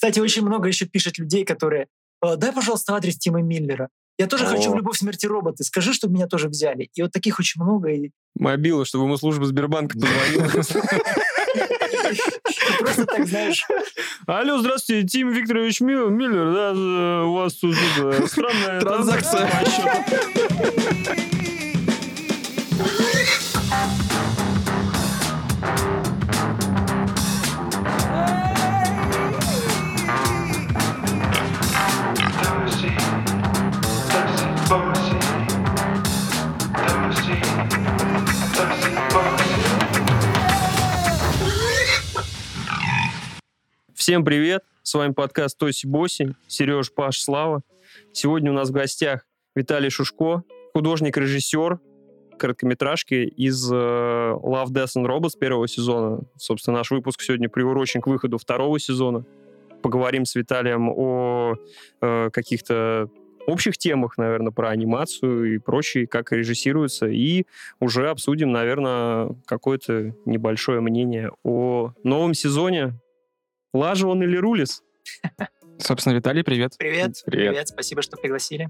Кстати, очень много еще пишет людей, которые «Э, дай, пожалуйста, адрес Тима Миллера. Я тоже О. хочу в «Любовь, смерти роботы». Скажи, чтобы меня тоже взяли. И вот таких очень много. И Мобила, чтобы ему служба Сбербанка позвонила. просто так, знаешь, Алло, здравствуйте, Тим Викторович Ми- Миллер, да, э, у вас тут э, странная Транзакция. Всем привет, с вами подкаст Тоси Боси, Сереж, Паш, Слава. Сегодня у нас в гостях Виталий Шушко, художник-режиссер короткометражки из э, Love, Death and Robots первого сезона. Собственно, наш выпуск сегодня приурочен к выходу второго сезона. Поговорим с Виталием о э, каких-то общих темах, наверное, про анимацию и прочее, как режиссируется, и уже обсудим, наверное, какое-то небольшое мнение о новом сезоне. Лажа он или Рулис? Собственно, Виталий, привет. привет, Привет. привет, спасибо, что пригласили.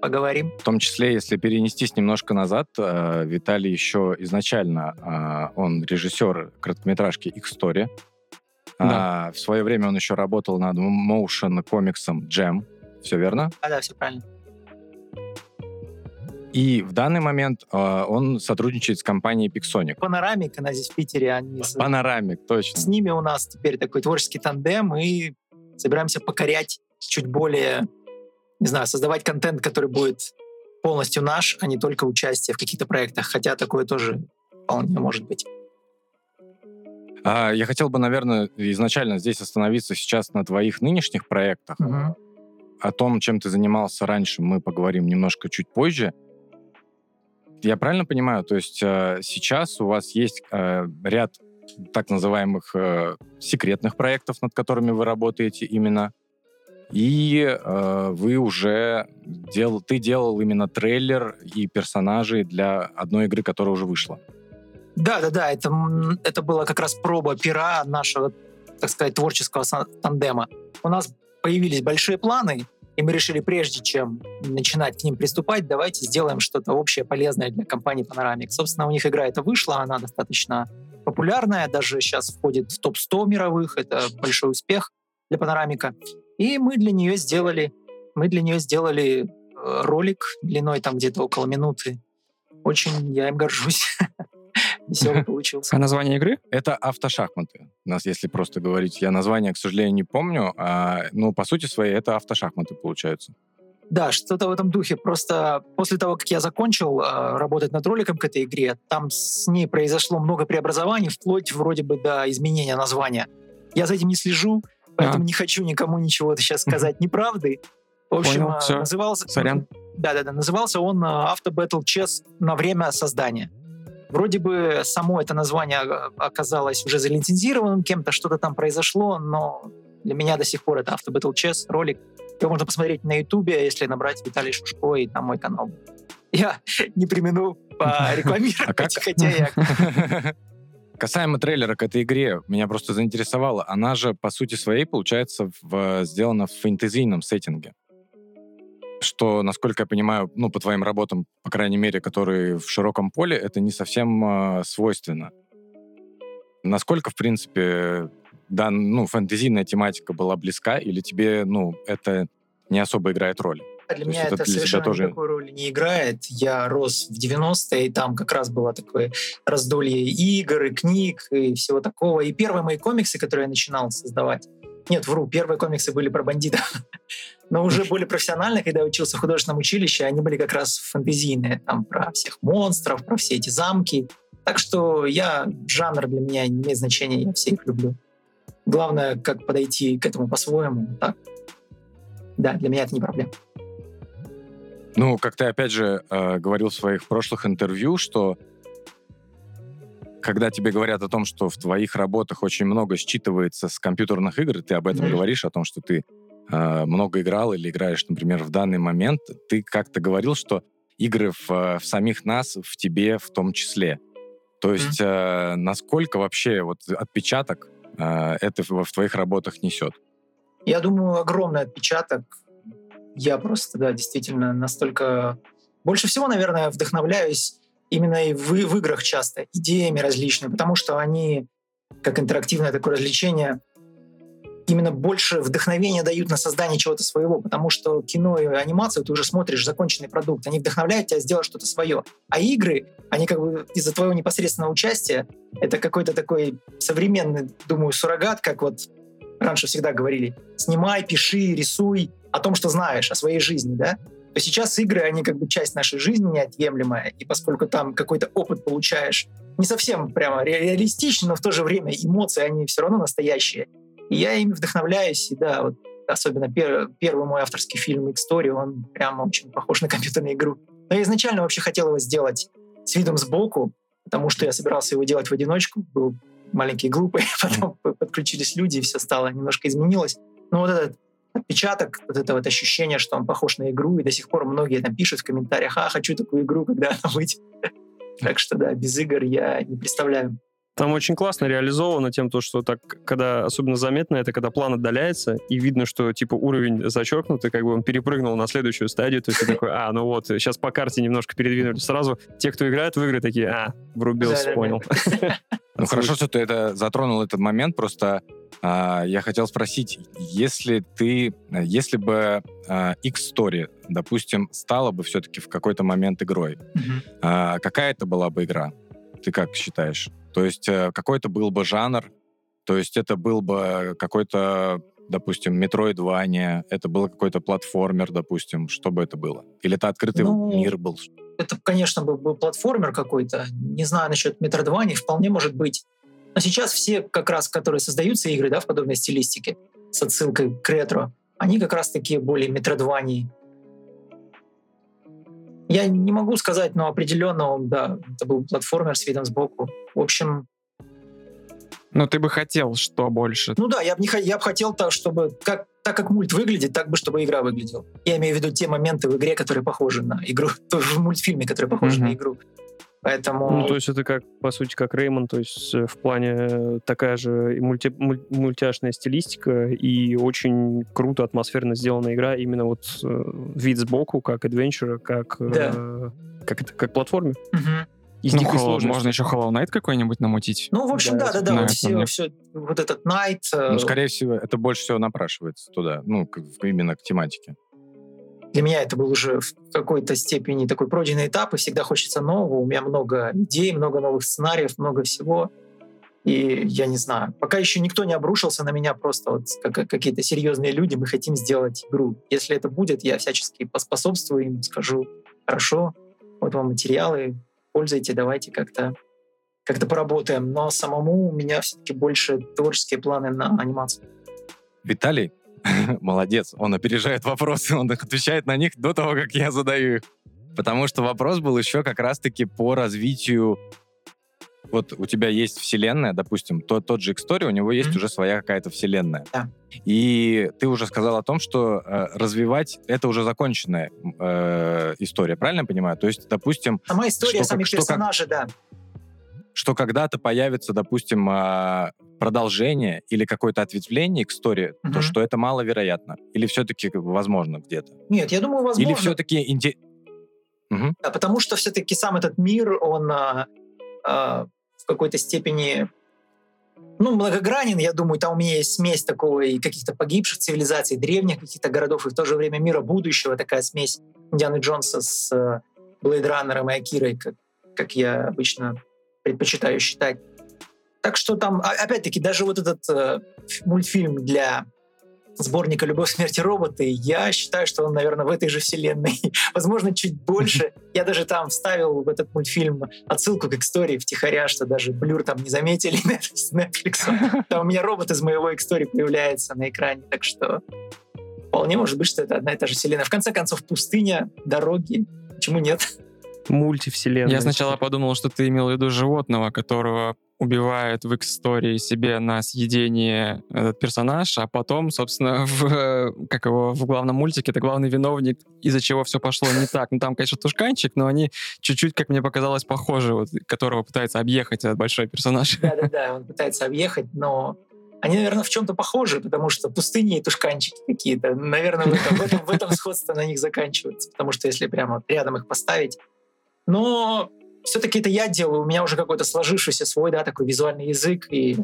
Поговорим. В том числе, если перенестись немножко назад, э, Виталий еще изначально, э, он режиссер короткометражки X-Story. Да. А, В свое время он еще работал над моушен комиксом Jam. Все верно? А, да, все правильно. И в данный момент э, он сотрудничает с компанией Pixonic. Панорамик, она здесь в Питере, они Панорамик, точно. с ними у нас теперь такой творческий тандем, и собираемся покорять чуть более, не знаю, создавать контент, который будет полностью наш, а не только участие в каких-то проектах, хотя такое тоже вполне может быть. А, Я хотел бы, наверное, изначально здесь остановиться сейчас на твоих нынешних проектах. Мгм. О том, чем ты занимался раньше, мы поговорим немножко чуть позже. Я правильно понимаю? То есть э, сейчас у вас есть э, ряд так называемых э, секретных проектов, над которыми вы работаете именно, и вы уже дел, ты делал именно трейлер и персонажей для одной игры, которая уже вышла. Да, да, да, это, это была как раз проба пера нашего, так сказать, творческого тандема. У нас появились большие планы, и мы решили, прежде чем начинать к ним приступать, давайте сделаем что-то общее, полезное для компании Panoramic. Собственно, у них игра эта вышла, она достаточно популярная, даже сейчас входит в топ-100 мировых, это большой успех для Панорамика. И мы для нее сделали, мы для нее сделали э, ролик длиной там где-то около минуты. Очень я им горжусь. Веселый получился. А название игры? Это автошахматы. У нас, если просто говорить, я название, к сожалению, не помню, а, ну, по сути своей, это автошахматы получаются. Да, что-то в этом духе. Просто после того, как я закончил э, работать над роликом к этой игре, там с ней произошло много преобразований, вплоть вроде бы до изменения названия. Я за этим не слежу, поэтому А. не хочу никому ничего сейчас сказать неправды. В общем, Понял, э, всё. назывался... Сорян. Да-да-да, назывался он Auto Battle Chess на время создания. Вроде бы само это название э, оказалось уже залицензированным кем-то, что-то там произошло, но для меня до сих пор это Battle Chess ролик. Его можно посмотреть на Ютубе, если набрать Виталий Шушко и там мой канал. Я не примену А порекламировать, хотя я... Касаемо трейлера к этой игре, меня просто заинтересовало. Она же, по сути своей, получается, в- сделана в фэнтезийном сеттинге. Что, насколько я понимаю, ну, по твоим работам, по крайней мере, которые в широком поле, это не совсем э, свойственно. Насколько, в принципе, да, ну, фэнтезийная тематика была близка, или тебе, ну, это не особо играет роли? Для То меня это это для совершенно тоже- никакой роли не играет. Я рос в 90-е, и там как раз было такое раздолье игр, и книг, и всего такого. И первые мои комиксы, которые я начинал создавать, нет, вру, первые комиксы были про бандитов, но уже более профессионально, когда я учился в художественном училище, они были как раз фэнтезийные, там про всех монстров, про все эти замки. Так что я, жанр для меня не имеет значения, я все их люблю. Главное, как подойти к этому по-своему. Так. Да, для меня это не проблема. Ну, как ты опять же э, говорил в своих прошлых интервью, что когда тебе говорят о том, что в твоих работах очень много считывается с компьютерных игр, ты об этом Мгм. говоришь, о том, что ты э, много играл или играешь, например, в данный момент, ты как-то говорил, что игры в, в самих нас, в тебе в том числе. То есть э, насколько вообще вот отпечаток э, это в, в твоих работах несет? Я думаю, огромный отпечаток. Я просто, да, действительно настолько... Больше всего, наверное, вдохновляюсь именно и в, в играх часто, идеями различными, потому что они, как интерактивное такое развлечение, именно больше вдохновения дают на создание чего-то своего, потому что кино и анимацию ты уже смотришь законченный продукт, они вдохновляют тебя сделать что-то свое. А игры, они как бы из-за твоего непосредственного участия, это какой-то такой современный, думаю, суррогат, как вот раньше всегда говорили, снимай, пиши, рисуй о том, что знаешь, о своей жизни, да? То сейчас игры, они как бы часть нашей жизни неотъемлемая, и поскольку там какой-то опыт получаешь, не совсем прямо ре- реалистичный, но в то же время эмоции, они все равно настоящие. И я ими вдохновляюсь, и да, вот особенно пер- первый мой авторский фильм «X-Story», он прямо очень похож на компьютерную игру. Но я изначально вообще хотел его сделать с видом сбоку, потому что я собирался его делать в одиночку, был маленький глупый, потом подключились люди, и все стало немножко изменилось. Но вот этот отпечаток, вот это вот ощущение, что он похож на игру, и до сих пор многие там пишут в комментариях, а, хочу такую игру, когда она выйдет. Так что да, без игр я не представляю. Там очень классно реализовано тем, то, что так, когда особенно заметно, это когда план отдаляется, и видно, что типа уровень зачеркнутый, как бы он перепрыгнул на следующую стадию, то есть ты такой, а, ну вот, сейчас по карте немножко передвинули. Сразу те, кто играет в игры, такие, а, врубился, понял. Ну хорошо, что ты это затронул этот момент. Просто а, я хотел спросить, если ты, если бы а, X-Story, допустим, стала бы все-таки в какой-то момент игрой, а, какая это была бы игра? Ты как считаешь? То есть э, какой это был бы жанр? То есть это был бы какой-то, допустим, Metroidvania, это был какой-то платформер, допустим, что бы это было? Или это открытый Ну, мир был? Это, конечно, был, был платформер какой-то. Не знаю насчет Metroidvania, вполне может быть. Но сейчас все, как раз, которые создаются игры да, в подобной стилистике, с отсылкой к ретро, они как раз такие более Metroidvania. Я не могу сказать, но определенно, да, это был платформер с видом сбоку. В общем, Но ты бы хотел что больше? ну да, я бы не я бы хотел так, чтобы как так как мульт выглядит, так бы, чтобы игра выглядела. Я имею в виду те моменты в игре, которые похожи на игру, тоже в мультфильме, которые похожи Мгм. на игру. Поэтому Ну, то есть это как, по сути, как Реймон, то есть э, в плане э, такая же мульти- муль- мультяшная стилистика и очень круто атмосферно сделанная игра, именно вот э, вид сбоку, как адвенчура, как, э, как, это, как платформе. Мгм. И с Ну, дикой Hollow- сложностью. можно еще Hollow Knight какой-нибудь намутить. Ну, в общем, Да, да, да, да, вот все, все, вот этот Night. э, Ну, скорее всего, это больше всего напрашивается туда, ну, к- именно к тематике. Для меня это был уже в какой-то степени такой пройденный этап, и всегда хочется нового. У меня много идей, много новых сценариев, много всего. И я не знаю, пока еще никто не обрушился на меня, просто вот как какие-то серьезные люди, мы хотим сделать игру. Если это будет, я всячески поспособствую им, скажу, хорошо, вот вам материалы, пользуйте, давайте как-то как-то поработаем. Но самому у меня все-таки больше творческие планы на анимацию. Виталий молодец, он опережает вопросы, он отвечает на них до того, как я задаю их. Потому что вопрос был еще как раз-таки по развитию вот у тебя есть вселенная, допустим, то, тот же X-Story, у него есть Мгм. уже своя какая-то вселенная. Да. И ты уже сказал о том, что э, развивать это уже законченная э, история, правильно я понимаю? То есть, допустим, Сама история, Что сами как- что персонажи, да. что когда-то появится, допустим, а, продолжение или какое-то ответвление к истории, Мгм. то что это маловероятно? Или все-таки возможно где-то? Нет, я думаю, возможно. Или все-таки... инте- Мгм. Да, потому что все-таки сам этот мир, он а, в какой-то степени ну, многогранен, я думаю, там у меня есть смесь такого и каких-то погибших цивилизаций, древних каких-то городов, и в то же время мира будущего, такая смесь Индианы Джонса с э, Блейд Раннером и Акирой, как, как я обычно предпочитаю считать. Так что там, а- опять-таки, даже вот этот э, мультфильм для сборника «Любовь, смерть и роботы», я считаю, что он, наверное, в этой же вселенной. Возможно, чуть больше. Я даже там вставил в этот мультфильм отсылку к истории втихаря, что даже Блюр там не заметили с Netflix. Там у меня робот из моего истории появляется на экране, так что вполне может быть, что это одна и та же вселенная. В конце концов, пустыня, дороги. Почему нет? Мультивселенная. Я сначала подумал, что ты имел в виду животного, которого убивает в X-истории себе на съедение этот персонаж, а потом, собственно, в, э, как его, в главном мультике это главный виновник, из-за чего все пошло не так. Ну, там, конечно, тушканчик, но они чуть-чуть, как мне показалось, похожи, вот, которого пытается объехать этот большой персонаж. Да-да-да, он пытается объехать, но Они, наверное, в чем-то похожи, потому что пустыни и тушканчики какие-то. Наверное, в этом, в этом, в этом сходство на них заканчивается. Потому что если прямо рядом их поставить. Но все-таки это я делаю. У меня уже какой-то сложившийся свой, да, такой визуальный язык. И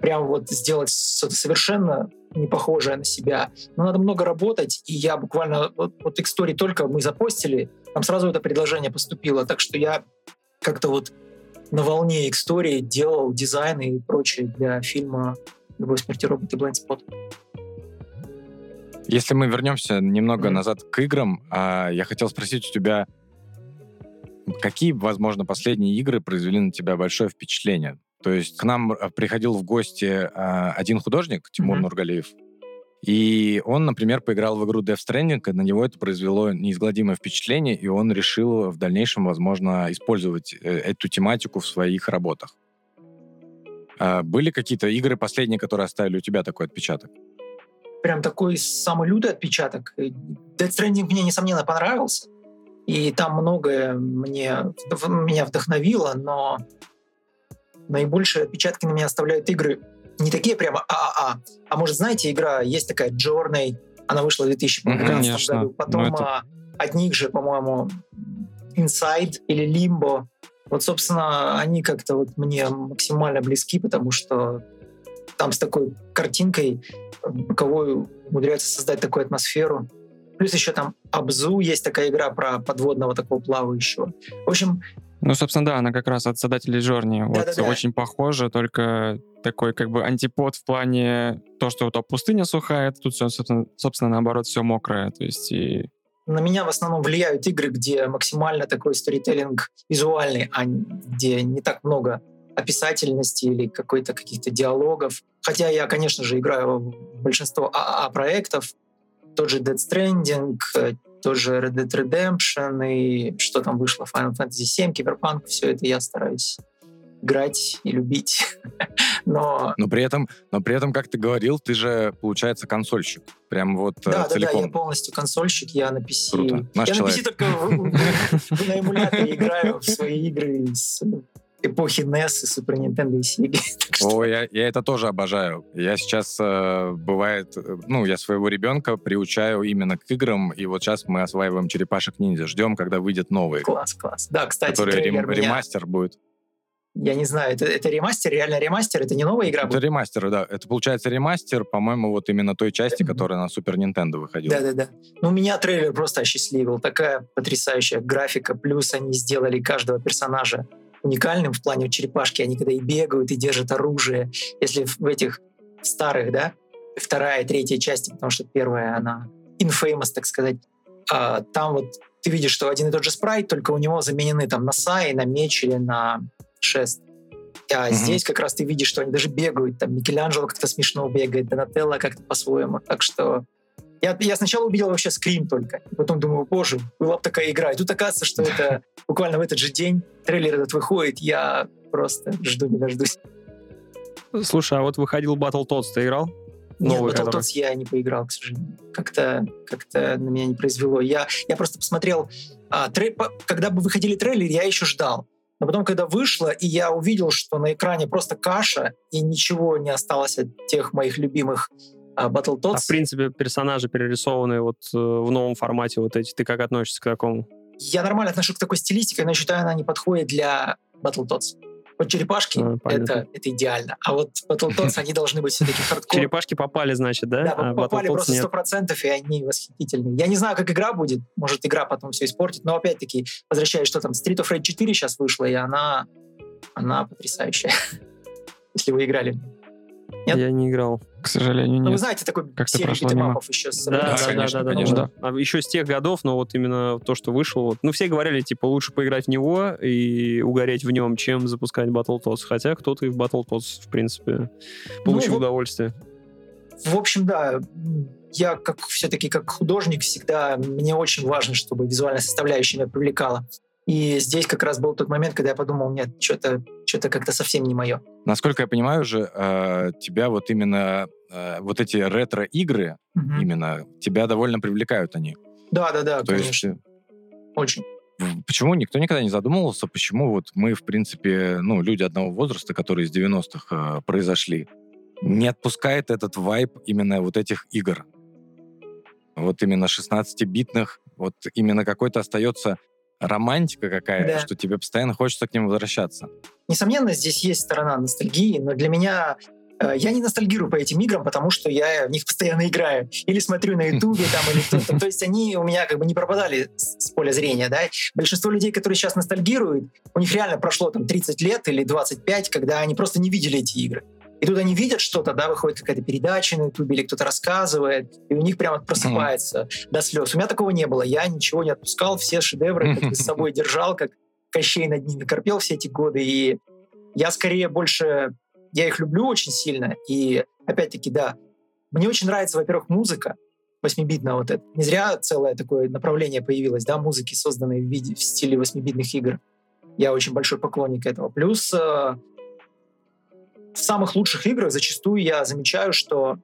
прям вот сделать что-то совершенно не похожее на себя. Но надо много работать, и я буквально... Вот, вот X-Story только мы запостили, там сразу это предложение поступило. Так что я как-то вот на волне X-Story делал дизайн и прочее для фильма «Любовь, смерти робот» и «Blind Spot». Если мы вернемся немного Мгм. назад к играм, а, я хотел спросить у тебя, какие, возможно, последние игры произвели на тебя большое впечатление? То есть к нам а, приходил в гости а, один художник, Тимур Мгм. Нургалиев, и он, например, поиграл в игру Death Stranding, и на него это произвело неизгладимое впечатление, и он решил в дальнейшем, возможно, использовать э, эту тематику в своих работах. А, Были какие-то игры последние, которые оставили у тебя такой отпечаток? прям такой самый лютый отпечаток. И Death Stranding мне, несомненно, понравился. И там многое мне, меня вдохновило, но наибольшие отпечатки на меня оставляют игры не такие прямо ААА. А может, знаете, игра есть такая Journey, она вышла в 2015 Конечно. году. Потом Ну, это- а, от них же, по-моему, Inside или Limbo. Вот, собственно, они как-то вот мне максимально близки, потому что там с такой картинкой боковую умудряются создать такую атмосферу. Плюс еще там Абзу есть такая игра про подводного такого плавающего. В общем, Ну, собственно, да, она как раз от создателей Джорни. Вот Да-да-да. очень похожа, только такой как бы антипод в плане то, что вот а пустыня сухая, тут все, собственно, собственно, наоборот, все мокрое. То есть и на меня в основном влияют игры, где максимально такой сторителлинг визуальный, а где не так много описательности или какой-то каких-то диалогов. Хотя я, конечно же, играю в большинство АА-проектов. Тот же Dead Stranding, э, тот же Red Dead Redemption и что там вышло, Final Fantasy VII, Cyberpunk, все это я стараюсь играть и любить. Но Но при этом, но при этом, как ты говорил, ты же, получается, консольщик. Прям вот э, Да, да, да, целиком. я полностью консольщик, я на PC. Круто. Наш я человек. на PC только на эмуляторе играю в свои игры с эпохи NES и Super Nintendo и Sega. О, я, я это тоже обожаю. Я сейчас, э, бывает, э, ну, я своего ребенка приучаю именно к играм, и вот сейчас мы осваиваем черепашек-ниндзя. Ждем, когда выйдет новый, класс, класс. Да, кстати, который рем- меня- ремастер будет. Я не знаю, это, это ремастер, реально ремастер, это не новая игра Это будет? ремастер, да. Это получается ремастер, по-моему, вот именно той части, которая на Супер Нинтендо выходила. Да-да-да. Ну, меня трейлер просто осчастливил. Такая потрясающая графика. Плюс они сделали каждого персонажа уникальным в плане черепашки. Они когда и бегают, и держат оружие. Если в этих старых, да, вторая, третья части, потому что первая, она infamous, так сказать, а, там вот ты видишь, что один и тот же спрайт, только у него заменены там носа и на меч или на шест. А Мгм. здесь как раз ты видишь, что они даже бегают. Там Микеланджело как-то смешно бегает, Донателло как-то по-своему. Так что я, я сначала увидел вообще скрим только. Потом думаю, боже, была бы такая игра. И тут оказывается, что это буквально в этот же день трейлер этот выходит. Я просто жду не дождусь. Слушай, а вот выходил Battletoads, ты играл? Нет, Новый который. Battletoads я не поиграл, к сожалению. Как-то как на меня не произвело. Я, я просто посмотрел... а, трей- когда бы выходили трейлеры, я еще ждал. Но потом, когда вышло, и я увидел, что на экране просто каша, и ничего не осталось от тех моих любимых а, Battletoads. А в принципе персонажи перерисованные вот э, в новом формате вот эти, ты как относишься к такому? Я нормально отношусь к такой стилистике, но считаю, она не подходит для Battletoads. Вот черепашки А, понятно. это, это идеально. А вот Battletoads, они должны быть все-таки хардкор. Черепашки попали, значит, да? Да, а попали Battletoads просто сто процентов, и они восхитительные. Я не знаю, как игра будет. Может, игра потом все испортит. Но опять-таки, возвращаясь, что там, Street of Rage 4 сейчас вышла, и она, она потрясающая. Если вы играли. Нет? Я не играл. К сожалению, Ну, вы нет. знаете, такой прошло мимо. битэмапов еще с Да, да, да, конечно, да, да, конечно. да. А еще с тех годов, но вот именно то, что вышло. Вот. Ну, все говорили, типа, лучше поиграть в него и угореть в нем, чем запускать Battletoads. Хотя кто-то и в Battletoads, в принципе, получил Ну, вот- удовольствие. В общем, да, я как все-таки как художник всегда, мне очень важно, чтобы визуальная составляющая меня привлекала. И здесь как раз был тот момент, когда я подумал, нет, что-то что как-то совсем не мое. Насколько я понимаю же, э, тебя вот именно э, вот эти ретро-игры, именно, тебя довольно привлекают они. Да, да, да, То есть конечно, очень. э, в- почему никто никогда не задумывался, почему вот мы, в принципе, ну, люди одного возраста, которые из 90-х э, произошли, не отпускает этот вайб именно вот этих игр. Вот именно 16-битных, вот именно какой-то остается романтика какая-то, Да. что тебе постоянно хочется к ним возвращаться. Несомненно, здесь есть сторона ностальгии, но для меня э, я не ностальгирую по этим играм, потому что я в них постоянно играю. Или смотрю на Ютубе там, или кто-то. То есть они у меня как бы не пропадали с с поля зрения, да. Большинство людей, которые сейчас ностальгируют, у них реально прошло там 30 лет или 25, когда они просто не видели эти игры. И тут они видят что-то, да, выходит какая-то передача на Ютубе или кто-то рассказывает, и у них прямо просыпается до слез. У меня такого не было. Я ничего не отпускал, все шедевры как с собой держал, как Кощей над ними корпел все эти годы. И я скорее больше... Я их люблю очень сильно. И опять-таки, да, мне очень нравится, во-первых, музыка восьмибитная вот это. Не зря целое такое направление появилось, да, музыки, созданной в, виде, в стиле восьмибитных игр. Я очень большой поклонник этого. Плюс э, в самых лучших играх зачастую я замечаю, что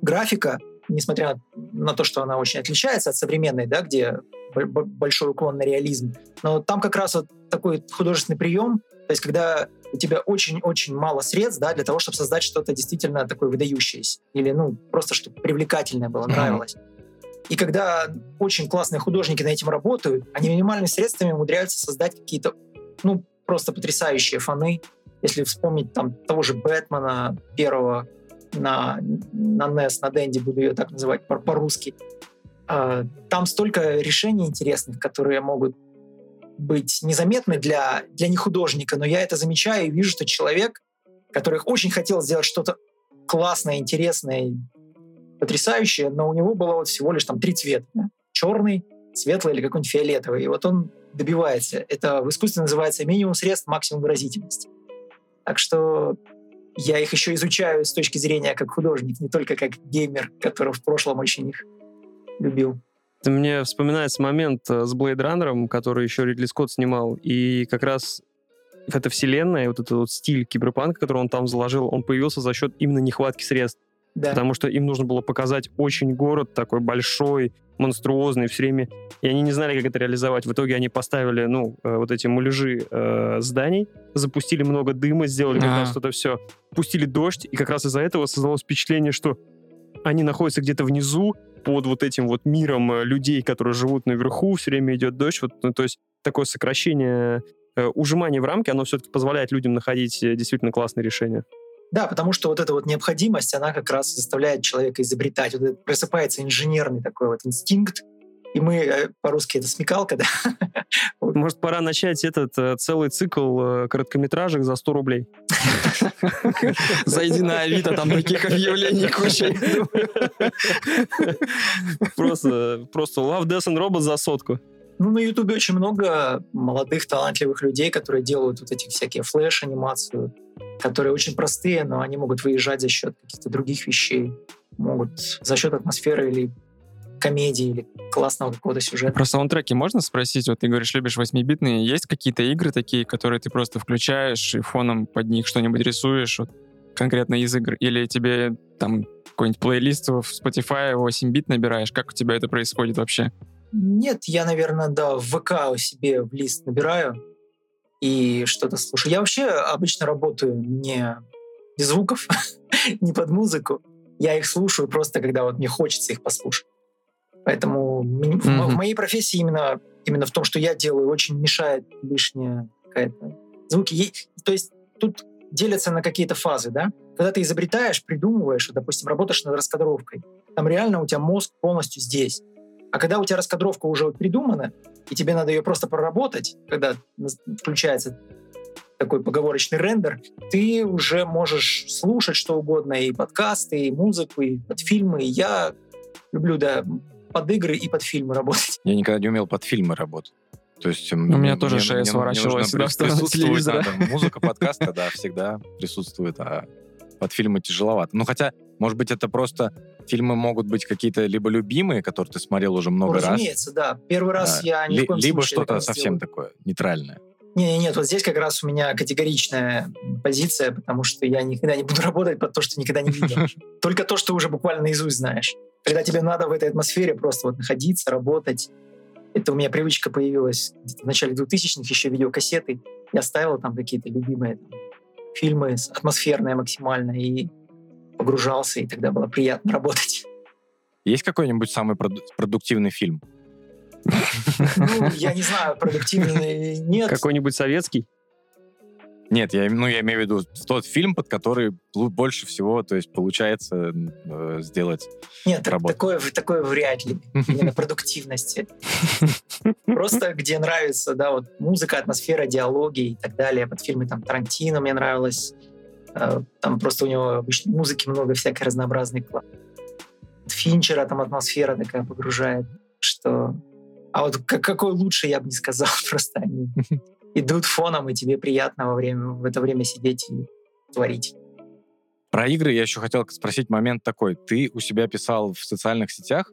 графика, несмотря на то, что она очень отличается от современной, да, где большой уклон на реализм, но там как раз вот такой художественный прием, то есть когда у тебя очень-очень мало средств да, для того, чтобы создать что-то действительно такое выдающееся. Или, ну, просто чтобы привлекательное было, нравилось. И когда очень классные художники на этим работают, они минимальными средствами умудряются создать какие-то, ну, просто потрясающие фоны. Если вспомнить там того же Бэтмена первого на, на NES, на Денди, буду ее так называть по- по-русски, а, там столько решений интересных, которые могут быть незаметны для, для нехудожника, но я это замечаю и вижу, что человек, который очень хотел сделать что-то классное, интересное, потрясающее, но у него было вот всего лишь там три цвета. Черный, светлый или какой-нибудь фиолетовый. И вот он добивается. Это в искусстве называется минимум средств, максимум выразительности. Так что я их еще изучаю с точки зрения как художник, не только как геймер, который в прошлом очень их любил. Это мне вспоминается момент э, с Blade Runner, который еще Ридли Скотт снимал, и как раз эта вселенная, вот этот вот стиль киберпанка, который он там заложил, он появился за счет именно нехватки средств, Да. потому что им нужно было показать очень город такой большой, монструозный все время, и они не знали, как это реализовать. В итоге они поставили, ну, э, вот эти муляжи э, зданий, запустили много дыма, сделали как раз это все, пустили дождь, и как раз из-за этого создалось впечатление, что они находятся где-то внизу, под вот этим вот миром э, людей, которые живут наверху, все время идет дождь. Вот, ну, то есть такое сокращение, э, ужимание в рамки, оно все-таки позволяет людям находить э, действительно классные решения. Да, потому что вот эта вот необходимость, она как раз заставляет человека изобретать. Вот просыпается инженерный такой вот инстинкт, и мы, э, по-русски это смекалка, да? Может, пора начать этот э, целый цикл э, короткометражек за 100 рублей? Зайди на Авито, там таких объявлений куча. Просто, просто Love, Death and Robots за сотку. Ну, на Ютубе очень много молодых, талантливых людей, которые делают вот эти всякие флеш-анимацию, которые очень простые, но они могут выезжать за счет каких-то других вещей, могут за счет атмосферы или комедии, или классного какого-то сюжета. Про саундтреки можно спросить? Вот ты говоришь, любишь 8-битные. Есть какие-то игры такие, которые ты просто включаешь и фоном под них что-нибудь рисуешь, вот, конкретно из игр? Или тебе там какой-нибудь плейлист в Spotify 8-бит набираешь? Как у тебя это происходит вообще? Нет, я, наверное, да, в ВК у себе в лист набираю и что-то слушаю. Я вообще обычно работаю не без звуков, не под музыку. Я их слушаю просто, когда вот мне хочется их послушать. Поэтому м- в, моей профессии именно, именно в том, что я делаю, очень мешает лишняя какая-то звуки. То есть тут делятся на какие-то фазы, да? Когда ты изобретаешь, придумываешь, допустим, работаешь над раскадровкой, там реально у тебя мозг полностью здесь. А когда у тебя раскадровка уже вот придумана, и тебе надо ее просто проработать, когда включается такой поговорочный рендер, ты уже можешь слушать что угодно, и подкасты, и музыку, и под фильмы. Я люблю, да, под игры и под фильмы работать. Я никогда не умел под фильмы работать. То есть у меня тоже шея сворачивалась всегда в сторону телевизора. Музыка подкаста, да, всегда присутствует, а под фильмы тяжеловато. Ну, хотя, может быть, это просто фильмы могут быть какие-то либо любимые, которые ты смотрел уже много Ну, раз, разумеется, да. Первый раз да, я ни ли- в коем либо что-то совсем сделаю. такое нейтральное. Не, не, нет, вот здесь как раз у меня категоричная позиция, потому что я никогда не буду работать под то, что никогда не видел. Только то, что уже буквально наизусть знаешь. Когда тебе надо в этой атмосфере просто вот находиться, работать. Это у меня привычка появилась в начале 2000-х, еще видеокассеты. Я ставил там какие-то любимые там, фильмы, атмосферные максимально. И погружался, и тогда было приятно работать. Есть какой-нибудь самый проду- продуктивный фильм? Ну, я не знаю, продуктивный нет. Какой-нибудь советский? Нет, я, ну, я имею в виду тот фильм, под который больше всего, то есть получается э, сделать. Нет, так- работа. такое, такое вряд ли. Именно продуктивности. Просто где нравится, да, вот музыка, атмосфера, диалоги и так далее. Вот фильмы там Тарантино мне нравилось. Э, Там просто у него обычно музыки много всякой разнообразной. Финчера там атмосфера такая погружает, что... А вот как- какой лучше, я бы не сказал. Просто они идут фоном, и тебе приятно во время, в это время сидеть и творить. Про игры я еще хотел спросить момент такой. Ты у себя писал в социальных сетях,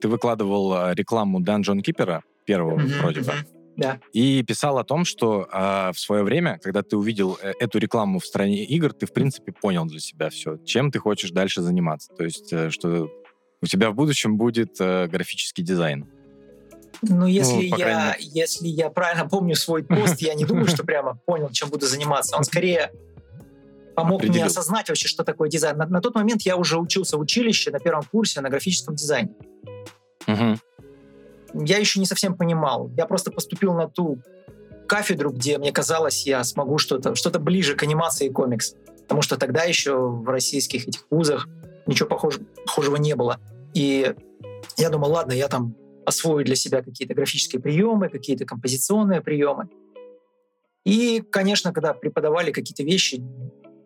ты выкладывал э, рекламу Dungeon Keeper первого Мгм, вроде бы, мгм. Да. и писал о том, что а, в свое время, когда ты увидел э, эту рекламу в стране игр, ты, в принципе, понял для себя все, чем ты хочешь дальше заниматься. То есть, э, что у тебя в будущем будет э, графический дизайн. Ну, если, крайней я, если я правильно помню свой пост, я не думаю, что прямо понял, чем буду заниматься. Он скорее помог мне осознать вообще, что такое дизайн. На, на тот момент я уже учился в училище на первом курсе на графическом дизайне. Я еще не совсем понимал. Я просто поступил на ту кафедру, где мне казалось, я смогу что-то что ближе к анимации и комикс. Потому что тогда еще в российских этих вузах ничего похож- похожего не было. И я думал, ладно, я там освою для себя какие-то графические приемы, какие-то композиционные приемы. И, конечно, когда преподавали какие-то вещи,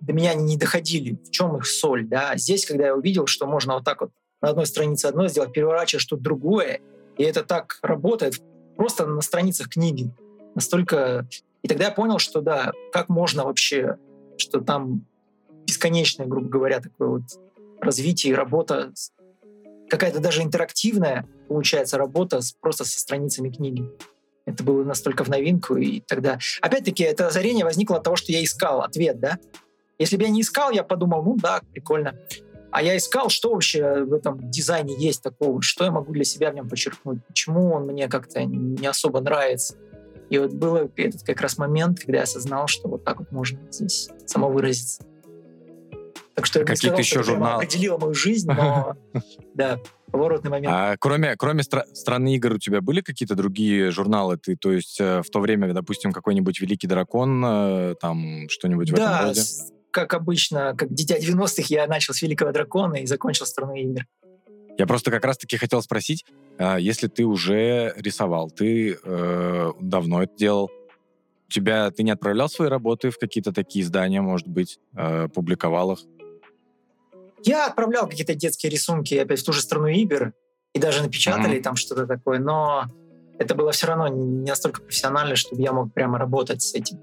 до меня они не доходили, в чем их соль. Да? Здесь, когда я увидел, что можно вот так вот на одной странице одно сделать, переворачивая что-то другое, и это так работает просто на страницах книги. Настолько... И тогда я понял, что да, как можно вообще, что там бесконечное, грубо говоря, такое вот развитие и работа, какая-то даже интерактивная, получается, работа с- просто со страницами книги. Это было настолько в новинку, и тогда... Опять-таки, это озарение возникло от того, что я искал ответ, да? Если бы я не искал, я подумал, ну да, прикольно. А я искал, что вообще в этом дизайне есть такого, что я могу для себя в нем подчеркнуть, почему он мне как-то не особо нравится. И вот был этот как раз момент, когда я осознал, что вот так вот можно здесь самовыразиться. Так что я бы сказал, еще что журнал- определило мою жизнь, но да, поворотный момент. А кроме, кроме стра- страны игр у тебя были какие-то другие журналы? Ты, то есть э, в то время, допустим, какой-нибудь Великий Дракон, э, там что-нибудь в этом Да, роде? Как обычно, как дитя 90-х, я начал с Великого Дракона и закончил страной игр. Я просто как раз-таки хотел спросить, а, если ты уже рисовал, ты э, давно это делал, тебя ты не отправлял свои работы в какие-то такие издания, может быть, э, публиковал их? Я отправлял какие-то детские рисунки опять в ту же страну игр, и даже напечатали Мгм. там что-то такое, но это было все равно не настолько профессионально, чтобы я мог прямо работать с этим.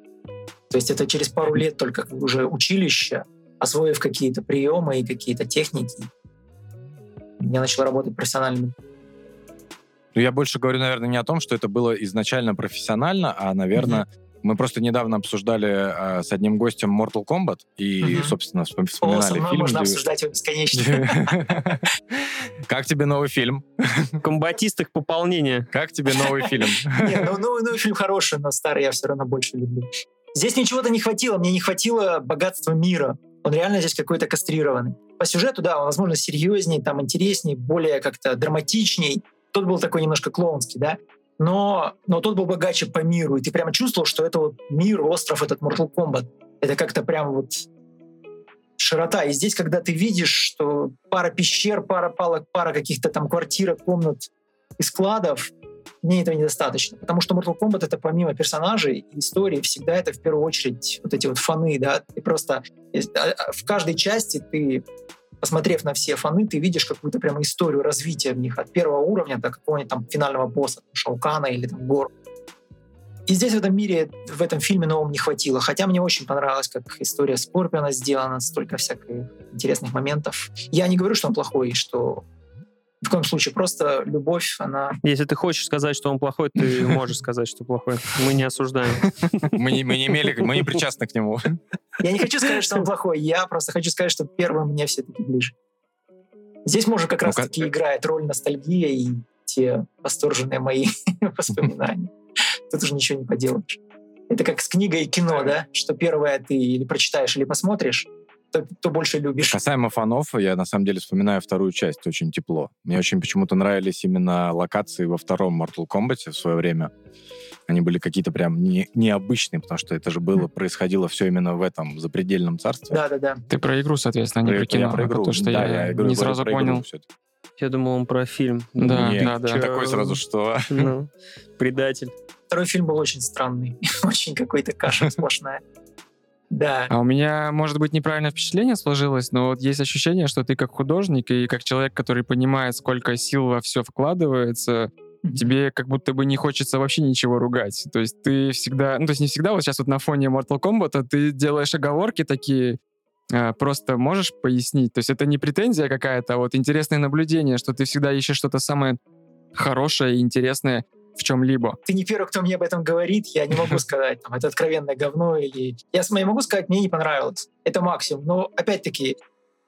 То есть это через пару лет только уже училище, освоив какие-то приемы и какие-то техники, я начал работать профессионально. Ну, я больше говорю, наверное, не о том, что это было изначально профессионально, а, наверное, мы просто недавно обсуждали э, с одним гостем Mortal Kombat и, Мгм. собственно, вспом- О, вспоминали со мной фильм. можно где- обсуждать его бесконечно. Как тебе новый фильм? Комбатист их пополнение. Как тебе новый фильм? Не, ну, ну, ну, фильм хороший, но старый я все равно больше люблю. Здесь мне чего-то не хватило, мне не хватило богатства мира. Он реально здесь какой-то кастрированный. По сюжету, да, он, возможно, серьезнее, там, интереснее, более как-то драматичней. Тот был такой немножко клоунский, да. Но, но тот был богаче по миру. И ты прямо чувствовал, что это вот мир, остров, этот Mortal Kombat. Это как-то прям вот широта. И здесь, когда ты видишь, что пара пещер, пара палок, пара каких-то там квартирок, комнат и складов, мне этого недостаточно. Потому что Mortal Kombat это помимо персонажей и истории всегда это в первую очередь вот эти вот фаны, да. Ты просто э, а, в каждой части ты посмотрев на все фаны, ты видишь какую-то прямо историю развития в них от первого уровня до какого-нибудь там финального босса, там, Шаукана или там Гор. И здесь в этом мире, в этом фильме новом не хватило. Хотя мне очень понравилось, как история Скорпиона сделана, столько всяких интересных моментов. Я не говорю, что он плохой, что в коем случае просто любовь, она... Если ты хочешь сказать, что он плохой, ты можешь сказать, что плохой. Мы не осуждаем. Мы не, мы не имели, мы не причастны к нему. Я не хочу сказать, что он плохой, я просто хочу сказать, что первым мне все-таки ближе. Здесь, может, как Ну, раз-таки как- играет роль ностальгия и те восторженные мои воспоминания. Тут уже ничего не поделаешь. Это как с книгой и кино, да? Что первое ты или прочитаешь, или посмотришь, кто, кто больше любишь. Касаемо фанов, я на самом деле вспоминаю вторую часть очень тепло. Мне очень почему-то нравились именно локации во втором Mortal Kombat в свое время. Они были какие-то прям не, необычные, потому что это же было, происходило все именно в этом запредельном царстве. Да-да-да. Ты про игру, соответственно, а не Про- про кино. я про игру. Потому что Да, я, говорю не про- сразу про игру понял. Я думал, он про фильм. Да, Нет, да, да. я такой сразу, что... Ну, предатель. Второй фильм был очень странный. очень какой-то каша сплошная. Да. А у меня, может быть, неправильное впечатление сложилось, но вот есть ощущение, что ты как художник и как человек, который понимает, сколько сил во все вкладывается, тебе как будто бы не хочется вообще ничего ругать. То есть ты всегда, ну то есть не всегда, вот сейчас вот на фоне Mortal Kombat ты делаешь оговорки такие, а, просто можешь пояснить? То есть это не претензия какая-то, а вот интересное наблюдение, что ты всегда ищешь что-то самое хорошее и интересное в чем-либо. Ты не первый, кто мне об этом говорит. Я не могу сказать, там, это откровенное говно или... Я с- могу сказать, мне не понравилось. Это максимум. Но, опять-таки,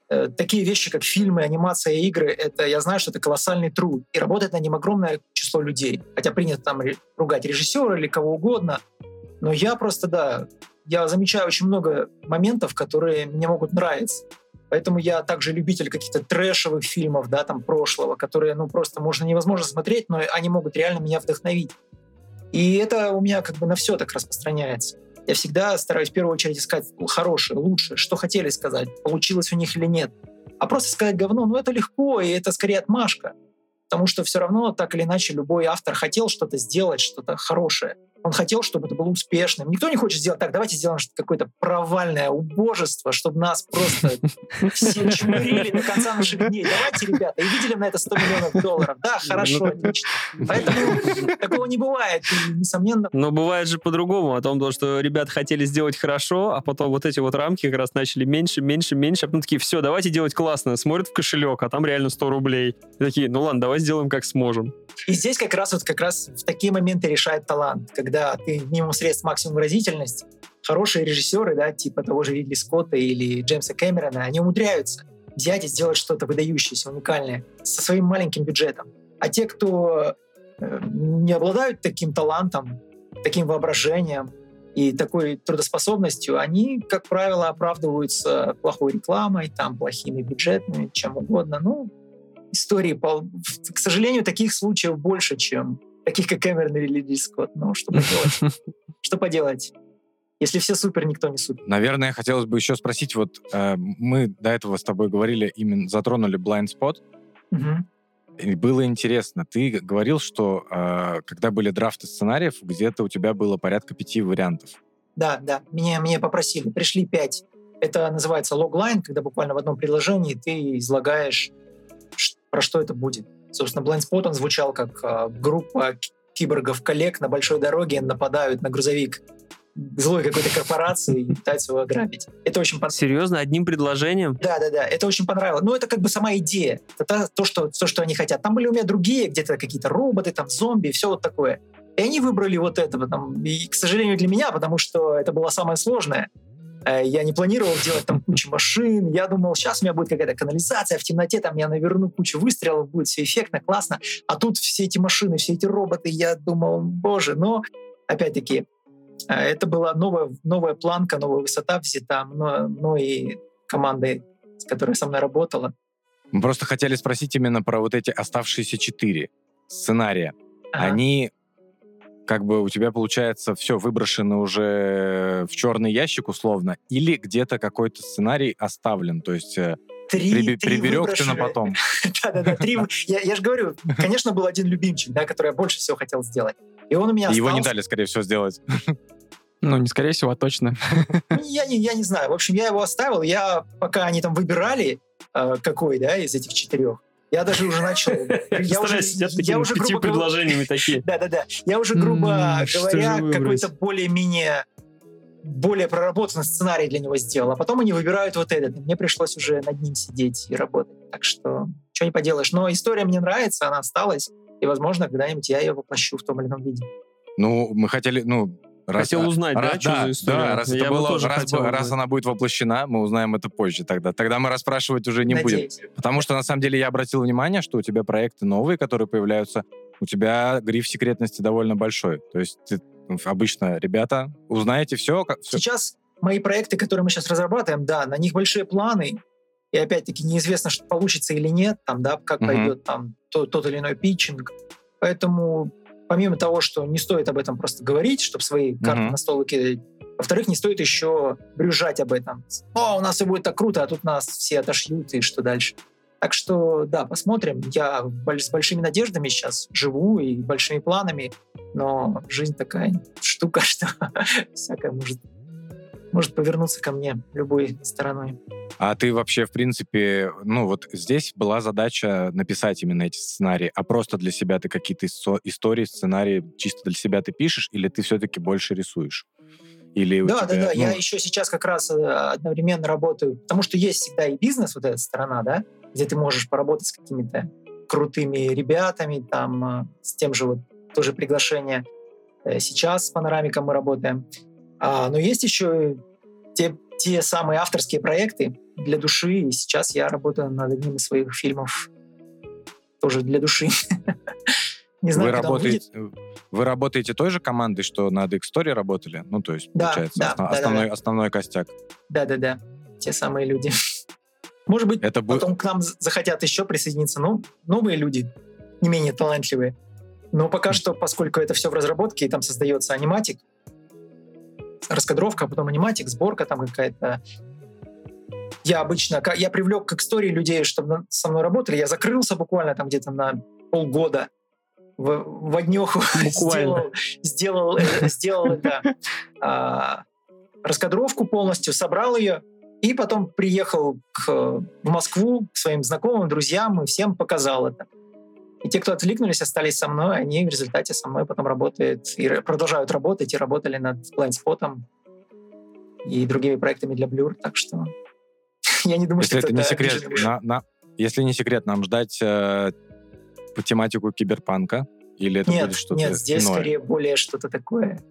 э, такие вещи, как фильмы, анимация игры, это я знаю, что это колоссальный труд. И работает на нем огромное число людей. Хотя принято там ругать режиссера или кого угодно. Но я просто, да, я замечаю очень много моментов, которые мне могут нравиться. Поэтому я также любитель каких-то трэшевых фильмов, да, там, прошлого, которые, ну, просто можно невозможно смотреть, но они могут реально меня вдохновить. И это у меня как бы на все так распространяется. Я всегда стараюсь в первую очередь искать хорошее, лучшее, что хотели сказать, получилось у них или нет. А просто сказать говно, ну это легко, и это скорее отмашка. Потому что все равно, так или иначе, любой автор хотел что-то сделать, что-то хорошее. Он хотел, чтобы это было успешным. Никто не хочет сделать так, давайте сделаем что-то какое-то провальное убожество, чтобы нас просто все чмырили до конца наших дней. Давайте, ребята, и видели на это 100 миллионов долларов. Да, хорошо, отлично. Поэтому такого не бывает. Несомненно, Но бывает же по-другому, о том, то, что ребята хотели сделать хорошо, а потом вот эти вот рамки как раз начали меньше, меньше, меньше, а потом такие, все, давайте делать классно. Смотрят в кошелек, а там реально 100 рублей. И такие, ну ладно, давай сделаем как сможем. И здесь как раз вот как раз в такие моменты решает талант, когда ты минимум средств, максимум выразительность. Хорошие режиссеры, да, типа того же Ридли Скотта или Джеймса Кэмерона, они умудряются взять и сделать что-то выдающееся, уникальное со своим маленьким бюджетом. А те, кто э, не обладают таким талантом, таким воображением и такой трудоспособностью, они, как правило, оправдываются плохой рекламой, там, плохими бюджетами, чем угодно. Ну, истории, пол- к сожалению, таких случаев больше, чем таких, как Кэмерон или Ридли Скотт. Ну, что поделать? Что поделать? Если все супер, никто не супер. Наверное, хотелось бы еще спросить, вот э, мы до этого с тобой говорили, именно затронули blind spot, Мгм. и было интересно. Ты говорил, что э, когда были драфты сценариев, где-то у тебя было порядка пяти вариантов. Да, да. Меня, меня попросили. Пришли пять. Это называется логлайн, когда буквально в одном предложении ты излагаешь, про что это будет. Собственно, Blindspot, он звучал как а, группа киборгов-коллег на большой дороге нападают на грузовик злой какой-то корпорации и пытаются его ограбить. Это очень понравилось. Серьезно, одним предложением? Да, да, да, это очень понравилось. Ну, это как бы сама идея. Это то, что, то, что они хотят. Там были у меня другие, где-то какие-то роботы, там зомби, все вот такое. И они выбрали вот это. Там, и, к сожалению, для меня, потому что это было самое сложное. Э, Я не планировал делать там кучу машин. Я думал, сейчас у меня будет какая-то канализация в темноте, там я наверну кучу выстрелов, будет все эффектно, классно. А тут все эти машины, все эти роботы, я думал, боже, но опять-таки э, это была новая, новая планка, новая высота взята, но, но и командой, с которой со мной работала. Мы просто хотели спросить именно про вот эти оставшиеся четыре сценария. Ага. Они как бы у тебя, получается, все выброшено уже в черный ящик условно, или где-то какой-то сценарий оставлен, то есть э, Три, приби- три приберег ты на потом. Да-да-да, три. Я, я же говорю, конечно, был один любимчик, да, который я больше всего хотел сделать. И он у меня Его не дали, скорее всего, сделать. Ну, не скорее всего, а точно. Ну, Я не, я не знаю. В общем, я его оставил. Я, пока они там выбирали, э, какой, да, из этих четырех, я даже уже начал... Я уже, сидят я уже грубо говоря- предложениями такие. Да-да-да. Я уже, грубо что говоря, какой-то более-менее более проработанный сценарий для него сделал. А потом они выбирают вот этот. И мне пришлось уже над ним сидеть и работать. Так что ничего не поделаешь. Но история мне нравится, она осталась. И, возможно, когда-нибудь я ее воплощу в том или ином виде. Ну, мы хотели, ну... раз- Хотел узнать, да, раз- что за история? Да, раз, Я это бы было, раз, раз она будет воплощена, мы узнаем это позже тогда. Тогда мы расспрашивать уже не будем. Надеюсь. Потому что, на самом деле, я обратил внимание, что у тебя проекты новые, которые появляются, у тебя гриф секретности довольно большой. То есть ты, ну, обычно, ребята, узнаете все, как, все Сейчас мои проекты, которые мы сейчас разрабатываем, да, на них большие планы, и опять-таки неизвестно, что получится или нет, там, да, как Мгм. пойдет там то- тот или иной питчинг. Поэтому помимо того, что не стоит об этом просто говорить, чтобы свои карты Мгм. на стол выкидывать, во-вторых, не стоит еще брюжать об этом. О, у нас все будет так круто, а тут нас все отошьют, и что дальше? Так что, да, посмотрим. Я с большими надеждами сейчас живу и большими планами, но жизнь такая штука, что всякое может, может повернуться ко мне любой стороной. А ты вообще, в принципе, ну вот здесь была задача написать именно эти сценарии, а просто для себя ты какие-то исто- истории, сценарии чисто для себя ты пишешь, или ты все-таки больше рисуешь? Или Да, да, тебя, да. Я ну, еще сейчас как раз э, одновременно работаю, потому что есть всегда и бизнес, вот эта сторона, да, где ты можешь поработать с какими-то крутыми ребятами, там, э, с тем же вот тоже приглашение. Э, Сейчас с панорамиком мы работаем. А, но есть еще те, те самые авторские проекты для души, и сейчас я работаю над одним из своих фильмов тоже для души. Не знаю, вы, работаете, вы работаете той же командой, что над X-Story работали? Ну, то есть, Да, получается, да, основ- да, да, основной, да. основной костяк. Да-да-да, те самые люди. Может быть, Это. Потом к нам захотят еще присоединиться, ну, новые люди, не менее талантливые. Но пока что, поскольку это все в разработке, и там создается аниматик, раскадровка, а потом аниматик, сборка там какая-то. Я обычно, я привлек к истории людей, чтобы со мной работали. Я закрылся буквально там где-то на полгода в, в однеху сделал, сделал, э, сделал это а, раскадровку полностью, собрал ее, и потом приехал к, в Москву к своим знакомым, друзьям и всем показал это. И те, кто откликнулись, остались со мной, они в результате со мной потом работают и продолжают работать и работали над Blindspot и другими проектами для Blur, так что я не думаю, Если что это не секрет, на- на- если не секрет, нам ждать э, по тематику киберпанка? Или это Нет, будет что-то нет, здесь иное? скорее более что-то такое,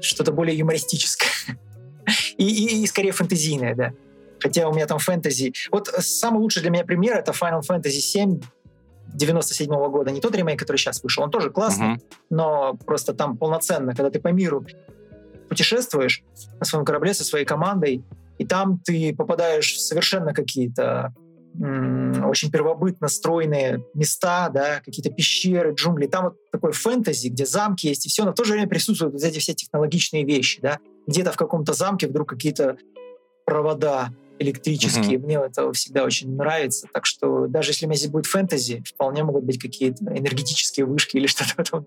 что-то более юмористическое. И, и- и скорее фэнтезийное, да. Хотя у меня там фэнтези... Вот самый лучший для меня пример — это Final Fantasy VII 97 года. Не тот ремейк, который сейчас вышел. Он тоже классный, Мгм. но просто там полноценно, когда ты по миру путешествуешь на своем корабле со своей командой, и там ты попадаешь в совершенно какие-то очень первобытно стройные места, да, какие-то пещеры, джунгли. Там вот такой фэнтези, где замки есть, и все, но в то же время присутствуют вот эти все технологичные вещи, да. Где-то в каком-то замке вдруг какие-то провода электрические. Мне это всегда очень нравится. Так что даже если у меня здесь будет фэнтези, вполне могут быть какие-то энергетические вышки или что-то в этом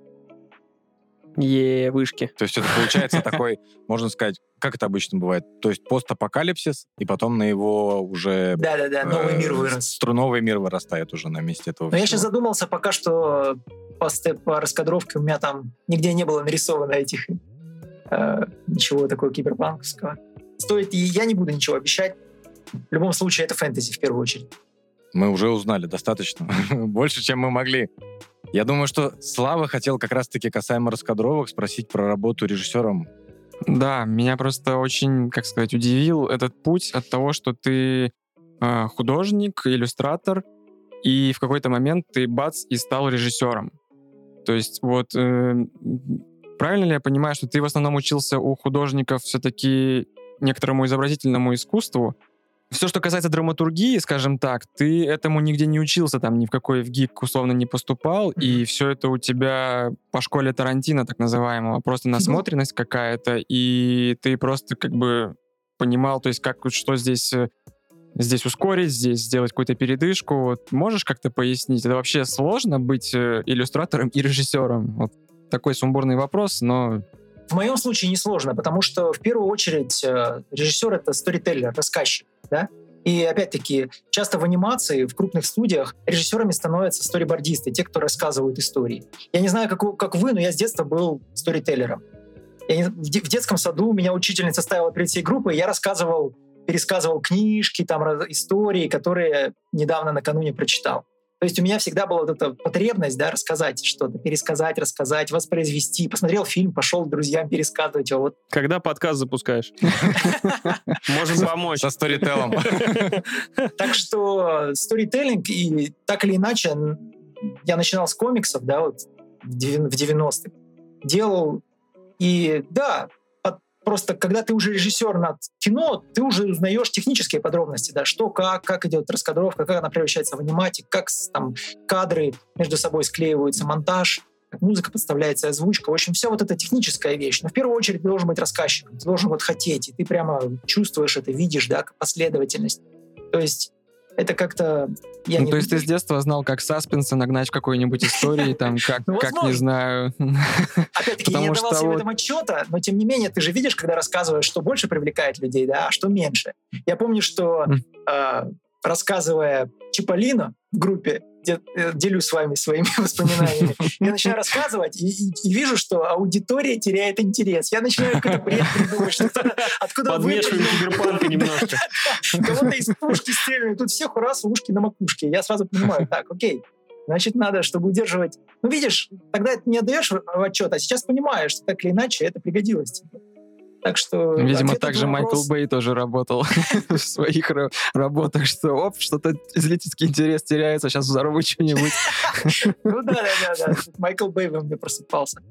Е, вышки. То есть это получается такой, можно сказать, как это обычно бывает, то есть постапокалипсис, и потом на его уже... Да-да-да, новый э, мир вырос. Новый мир вырастает уже на месте этого Но я сейчас задумался пока, что по, по раскадровке у меня там нигде не было нарисовано этих э, ничего такого киберпанковского. Стоит, и я не буду ничего обещать. В любом случае, это фэнтези в первую очередь. Мы уже узнали достаточно. Больше, чем мы могли. Я думаю, что Слава хотел как раз-таки касаемо раскадровок спросить про работу режиссером. Да, меня просто очень, как сказать, удивил этот путь от того, что ты э, художник, иллюстратор, и в какой-то момент ты бац и стал режиссером. То есть вот э, правильно ли я понимаю, что ты в основном учился у художников все-таки некоторому изобразительному искусству? Все, что касается драматургии, скажем так, ты этому нигде не учился, там ни в какой в ГИК условно не поступал, и все это у тебя по школе Тарантино, так называемого, просто насмотренность какая-то, и ты просто как бы понимал, то есть как что здесь э, здесь ускорить, здесь сделать какую-то передышку. Вот можешь как-то пояснить? Это вообще сложно быть э, иллюстратором и режиссером? Вот такой сумбурный вопрос, но В моем случае несложно, потому что в первую очередь э, режиссер — это сторителлер, рассказчик. Да? И опять-таки, часто в анимации, в крупных студиях режиссерами становятся сторибордисты, те, кто рассказывают истории. Я не знаю, как, как вы, но я с детства был сторителлером. Не- в, в детском саду меня учительница ставила перед всей группой, я рассказывал, пересказывал книжки, там, истории, которые недавно накануне прочитал. То есть у меня всегда была вот эта потребность да, рассказать что-то, пересказать, рассказать, воспроизвести. Посмотрел фильм, пошел к друзьям пересказывать его. Вот Когда подкаст запускаешь? Можем помочь. Со сторителлом. Так что сторителлинг, и так или иначе, я начинал с комиксов, да, вот в девян- в 90-х. Делал, и да, просто когда ты уже режиссер над кино, ты уже узнаешь технические подробности, да, что, как, как идет раскадровка, как она превращается в аниматик, как там кадры между собой склеиваются, монтаж, как музыка подставляется, озвучка. В общем, все вот это техническая вещь. Но в первую очередь ты должен быть рассказчиком, ты должен вот хотеть, и ты прямо чувствуешь это, видишь, да, последовательность. То есть это как-то... Я Ну, то есть ты с детства знал, как саспенса нагнать какой-нибудь истории, там, как, Ну, как не знаю. Опять-таки, я не что себе в вот- этом отчета, но тем не менее, ты же видишь, когда рассказываешь, что больше привлекает людей, да, а что меньше. Я помню, что э, рассказывая Чиполлино в группе, делюсь с вами своими воспоминаниями, я начинаю рассказывать и, и- и вижу, что аудитория теряет интерес. Я начинаю какой-то бред придумывать, что откуда Подмешиваем киберпанка немножко. кого-то из пушки стреляют, тут всех раз ушки на макушке. Я сразу понимаю, так, окей, значит, надо, чтобы удерживать... Ну, видишь, тогда это не отдаешь в в отчет, а сейчас понимаешь, что так или иначе это пригодилось тебе. Так что... Видимо, ответ на так же твой Майкл вопрос- Бэй тоже работал в своих ра- работах, что оп, что-то зрительский интерес теряется, сейчас взорву что-нибудь. Ну да, да, да, Майкл Бэй во мне просыпался.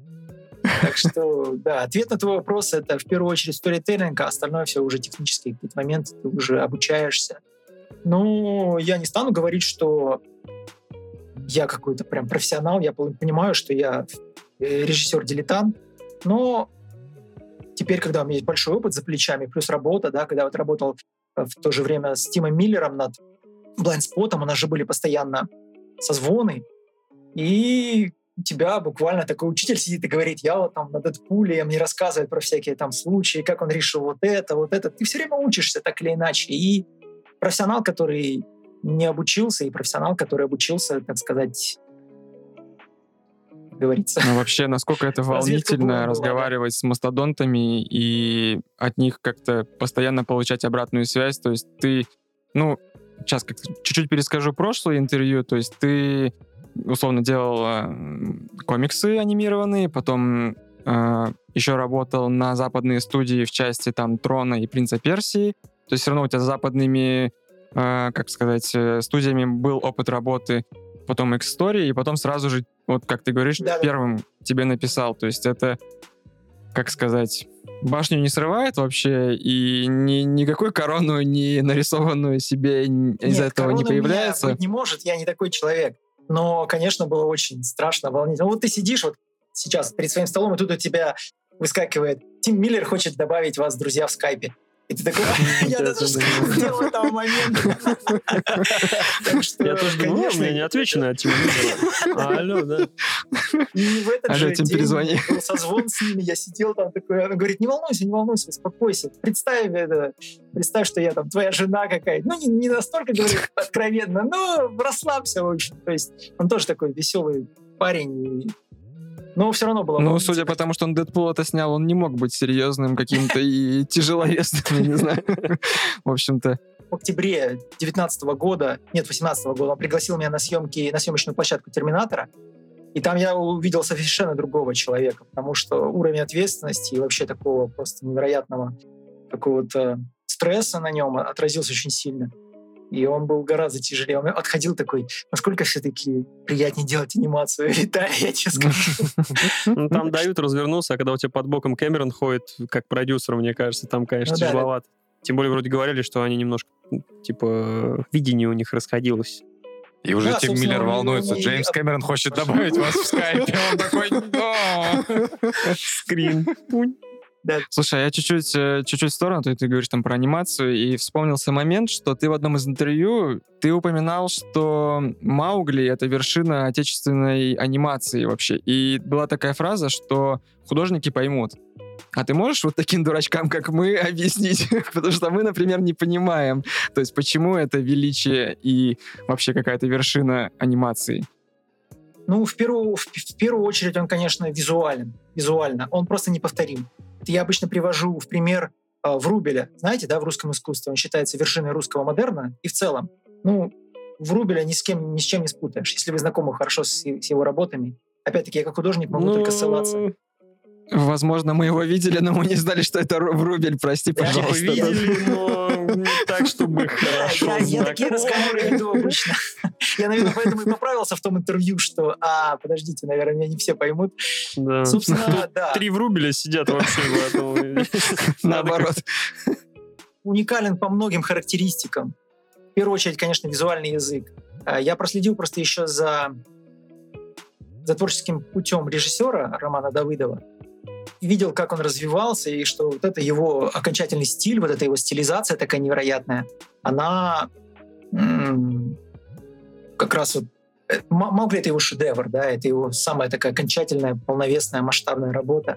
Так что, да, ответ на твой вопрос — это в первую очередь сторителлинг, а остальное все уже технические какие-то моменты, ты уже обучаешься. Ну, я не стану говорить, что я какой-то прям профессионал, я понимаю, что я э, режиссер-дилетант, но теперь, когда у меня есть большой опыт за плечами, плюс работа, да, когда вот работал э, в то же время с Тимом Миллером над Блайндспотом, у нас же были постоянно созвоны, и у тебя буквально такой учитель сидит и говорит, я вот там на Дэдпуле, мне рассказывает про всякие там случаи, как он решил вот это, вот это. Ты все время учишься так или иначе. И профессионал, который не обучился, и профессионал, который обучился, так сказать, говорится. Ну, вообще, насколько это волнительно разговаривать с мастодонтами и от них как-то постоянно получать обратную связь. То есть ты, ну, сейчас как чуть-чуть перескажу прошлое интервью. То есть ты условно делал комиксы анимированные, потом э, еще работал на западные студии в части там Трона и Принца Персии. То есть все равно у тебя с западными, э, как сказать, э, студиями был опыт работы, потом X-Story, и потом сразу же, вот как ты говоришь, Да-да. первым тебе написал. То есть это, как сказать, башню не срывает вообще, и ни, никакой корону не нарисованную себе н- из Нет, этого не меня появляется. быть не может, я не такой человек. Но, конечно, было очень страшно, волнительно. Вот ты сидишь вот сейчас перед своим столом, и тут у тебя выскакивает Тим Миллер хочет добавить вас, друзья, в скайпе. И ты такой, я даже скрипел этого момента. Я тоже «Ну, я не отвечу на Тима Миллера. Алло, да. И в этот же день перезвони. был созвон с ними, я сидел там такой, он говорит, не волнуйся, не волнуйся, успокойся, представь это, представь, что я там твоя жена какая-то. Ну, не, настолько, говорит, откровенно, но расслабься, в общем. То есть он тоже такой веселый парень, но все равно было Ну, судя по тому, что он Дэдпул это снял, он не мог быть серьезным каким-то и тяжеловесным, не знаю. В общем-то, в октябре 19 года, нет, 18 года, он пригласил меня на съемки, на съемочную площадку «Терминатора», и там я увидел совершенно другого человека, потому что уровень ответственности и вообще такого просто невероятного какого-то стресса на нем отразился очень сильно. И он был гораздо тяжелее. Он отходил такой, насколько все-таки приятнее делать анимацию, Виталий, я тебе скажу. Ну, там дают развернуться, а когда у тебя под боком Кэмерон ходит, как продюсер, мне кажется, там, конечно, Ну тяжеловато. Тем более, вроде говорили, что они немножко, ну, типа, видение у них расходилось. И уже Да, Тим Миллер волнуется. и Джеймс Кэмерон хочет добавить вас в скайпе. Он такой. Скрин. Пунь. Слушай, а я чуть-чуть, э, чуть-чуть в сторону, ты, ты говоришь там про анимацию, и вспомнился момент, что ты в одном из интервью, ты упоминал, что Маугли — это вершина отечественной анимации вообще. И была такая фраза, что художники поймут. А ты можешь вот таким дурачкам, как мы, объяснить? Потому что мы, например, не понимаем. То есть почему это величие и вообще какая-то вершина анимации? Ну, в первую, в, в первую очередь он, конечно, визуален. Визуально. Он просто неповторим. Я обычно привожу в пример э, Врубеля. Знаете, да, в русском искусстве он считается вершиной русского модерна. И в целом, ну, Врубеля ни с кем, ни с чем не спутаешь. Если вы знакомы хорошо с, с его работами, опять-таки, я как художник могу только ссылаться. Ну, Возможно, мы его видели, но мы не знали, что это Ру- Врубель, прости, Да, Типа пожалуйста. видели, но не так, чтобы хорошо Я, такие разговоры веду обычно. Я, наверное, поэтому и поправился в том интервью, что, а, подождите, наверное, меня не все поймут. Да. Собственно, да. Три врубеля сидят вообще, Наоборот. уникален по многим характеристикам. В первую очередь, конечно, визуальный язык. А, Я проследил просто еще за, за творческим путем режиссера Романа Давыдова. Видел, как он развивался, и что вот это его окончательный стиль, вот эта его стилизация такая невероятная, она как раз вот э, Ма- Маугли — это его шедевр, да, это его самая такая окончательная, полновесная, масштабная работа.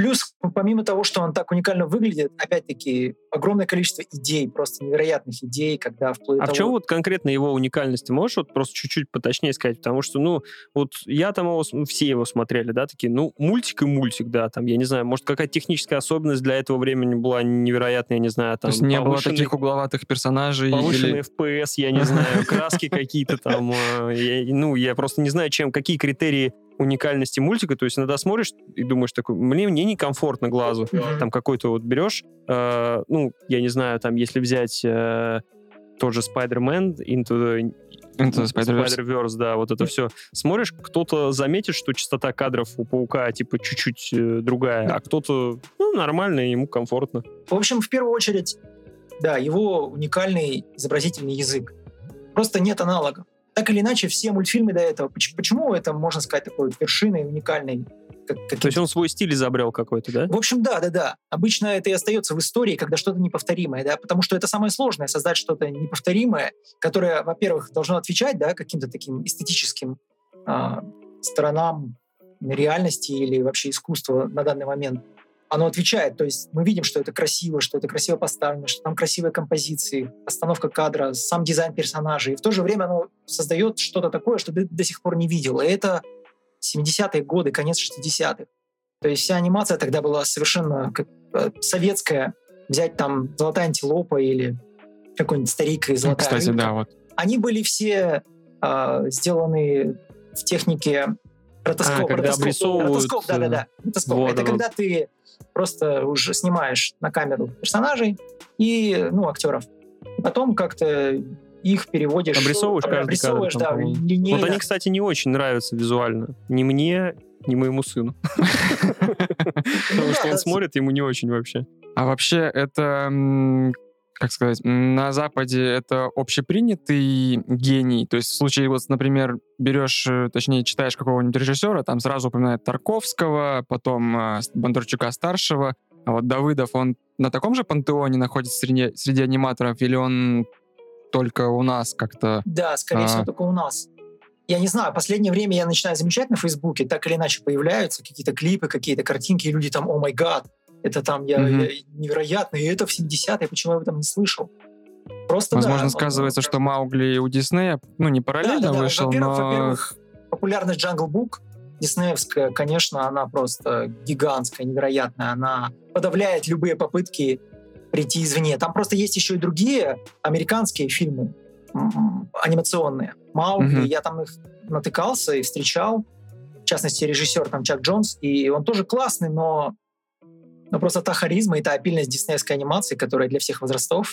Плюс, помимо того, что он так уникально выглядит, опять-таки, огромное количество идей, просто невероятных идей, когда вплоть А в того- чем вот конкретно его уникальность? Ты можешь вот просто чуть-чуть поточнее сказать? Потому что, ну, вот я там его, ну, все его смотрели, да, такие, ну, мультик и мультик, да, там, я не знаю, может, какая-то техническая особенность для этого времени была невероятная, я не знаю, То там, есть не было таких угловатых персонажей Повышенный или... FPS, я не знаю, краски какие-то там. я- Ну, я просто не знаю, чем, какие критерии уникальности мультика. То есть иногда смотришь и думаешь такой, мне, мне некомфортно глазу. Мгм. Там какой-то вот берешь, э, ну, я не знаю, там, если взять э, тот же Spider-Man, Into the the Spider-Verse. Spider-Verse, да, вот это все. Смотришь, кто-то заметит, что частота кадров у Паука, типа, чуть-чуть э, другая, а кто-то, ну, нормально, ему комфортно. В общем, в первую очередь, да, его уникальный изобразительный язык. Просто нет аналогов. Так или иначе, все мультфильмы до этого, поч- почему это, можно сказать, такой вершиной уникальной? как- То есть он свой стиль изобрел какой-то, да? В общем, да, да, да. Обычно это и остается в истории, когда что-то неповторимое, да, потому что это самое сложное создать что-то неповторимое, которое, во-первых, должно отвечать, да, каким-то таким эстетическим а, сторонам реальности или вообще искусства на данный момент. Оно отвечает, то есть мы видим, что это красиво, что это красиво поставлено, что там красивые композиции, постановка кадра, сам дизайн персонажей. И в то же время оно создает что-то такое, что ты до сих пор не видел. И это 70-е годы, конец 60-х. То есть вся анимация тогда была совершенно как, э, советская. Взять там «Золотая антилопа» или какой-нибудь «Старик» и «Золотая Кстати, рыбка». да, вот. Они были все а, сделаны в технике ротоскоп. А, когда ротоскоп, обрисовывают, ротоскоп, да-да-да. Ротоскоп. вот, Это вот. когда ты просто уже снимаешь на камеру персонажей и, ну, актеров. Потом как-то их переводишь... Обрисовываешь каждый обрисовываешь, кадр, да, линейно. Вот они, кстати, не очень нравятся визуально. Ни мне, ни моему сыну. Потому что да, он да. смотрит, ему не очень вообще. А вообще это, как сказать, на Западе это общепринятый гений. То есть в случае, вот, например, берешь, э, точнее, читаешь какого-нибудь режиссера, там сразу упоминают Тарковского, потом с- Бондарчука-старшего. А вот Давыдов, он на таком же пантеоне находится среди, среди аниматоров, или он только у нас как-то... Да, скорее А. всего, только у нас. Я не знаю, последнее время я начинаю замечать на Фейсбуке, так или иначе появляются какие-то клипы, какие-то картинки, и люди там, о май гад, это там я, Мгм. я невероятно, и это в 70-е, почему я об этом не слышал? Просто да, Возможно, он- сказывается, что Маугли у Диснея, ну, не параллельно да, да. вышел, Во-первых, но... во-первых, популярность Jungle Book диснеевская, конечно, она просто гигантская, невероятная. Она подавляет любые попытки прийти извне. Там просто есть еще и другие американские фильмы анимационные. Маугли, Мгм. я там их натыкался и встречал. В частности, режиссер там Чак Джонс, и он тоже классный, но, но просто та харизма и та опильность диснеевской анимации, которая для всех возрастов,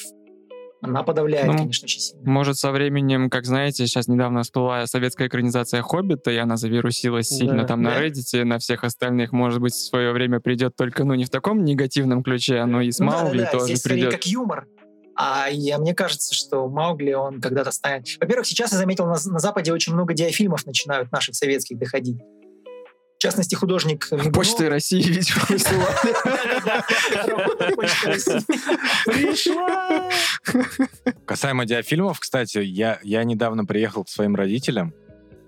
она подавляет, Ну, конечно, очень сильно. Может, со временем, как знаете, сейчас недавно всплыла советская экранизация «Хоббита», и она завирусилась сильно Да. там на Да. Reddit, и на всех остальных, может быть, в свое время придет только, ну, не в таком негативном ключе, но и с Ну Маугли да-да-да, тоже здесь придет. как юмор. А я, мне кажется, что Маугли, он когда-то станет... Во-первых, сейчас я заметил, на, на Западе очень много диафильмов начинают наших советских доходить. В частности, художник Мигунов. Почты России, видимо, высылали. Пришла! Касаемо диафильмов, кстати, я, я недавно приехал к своим родителям,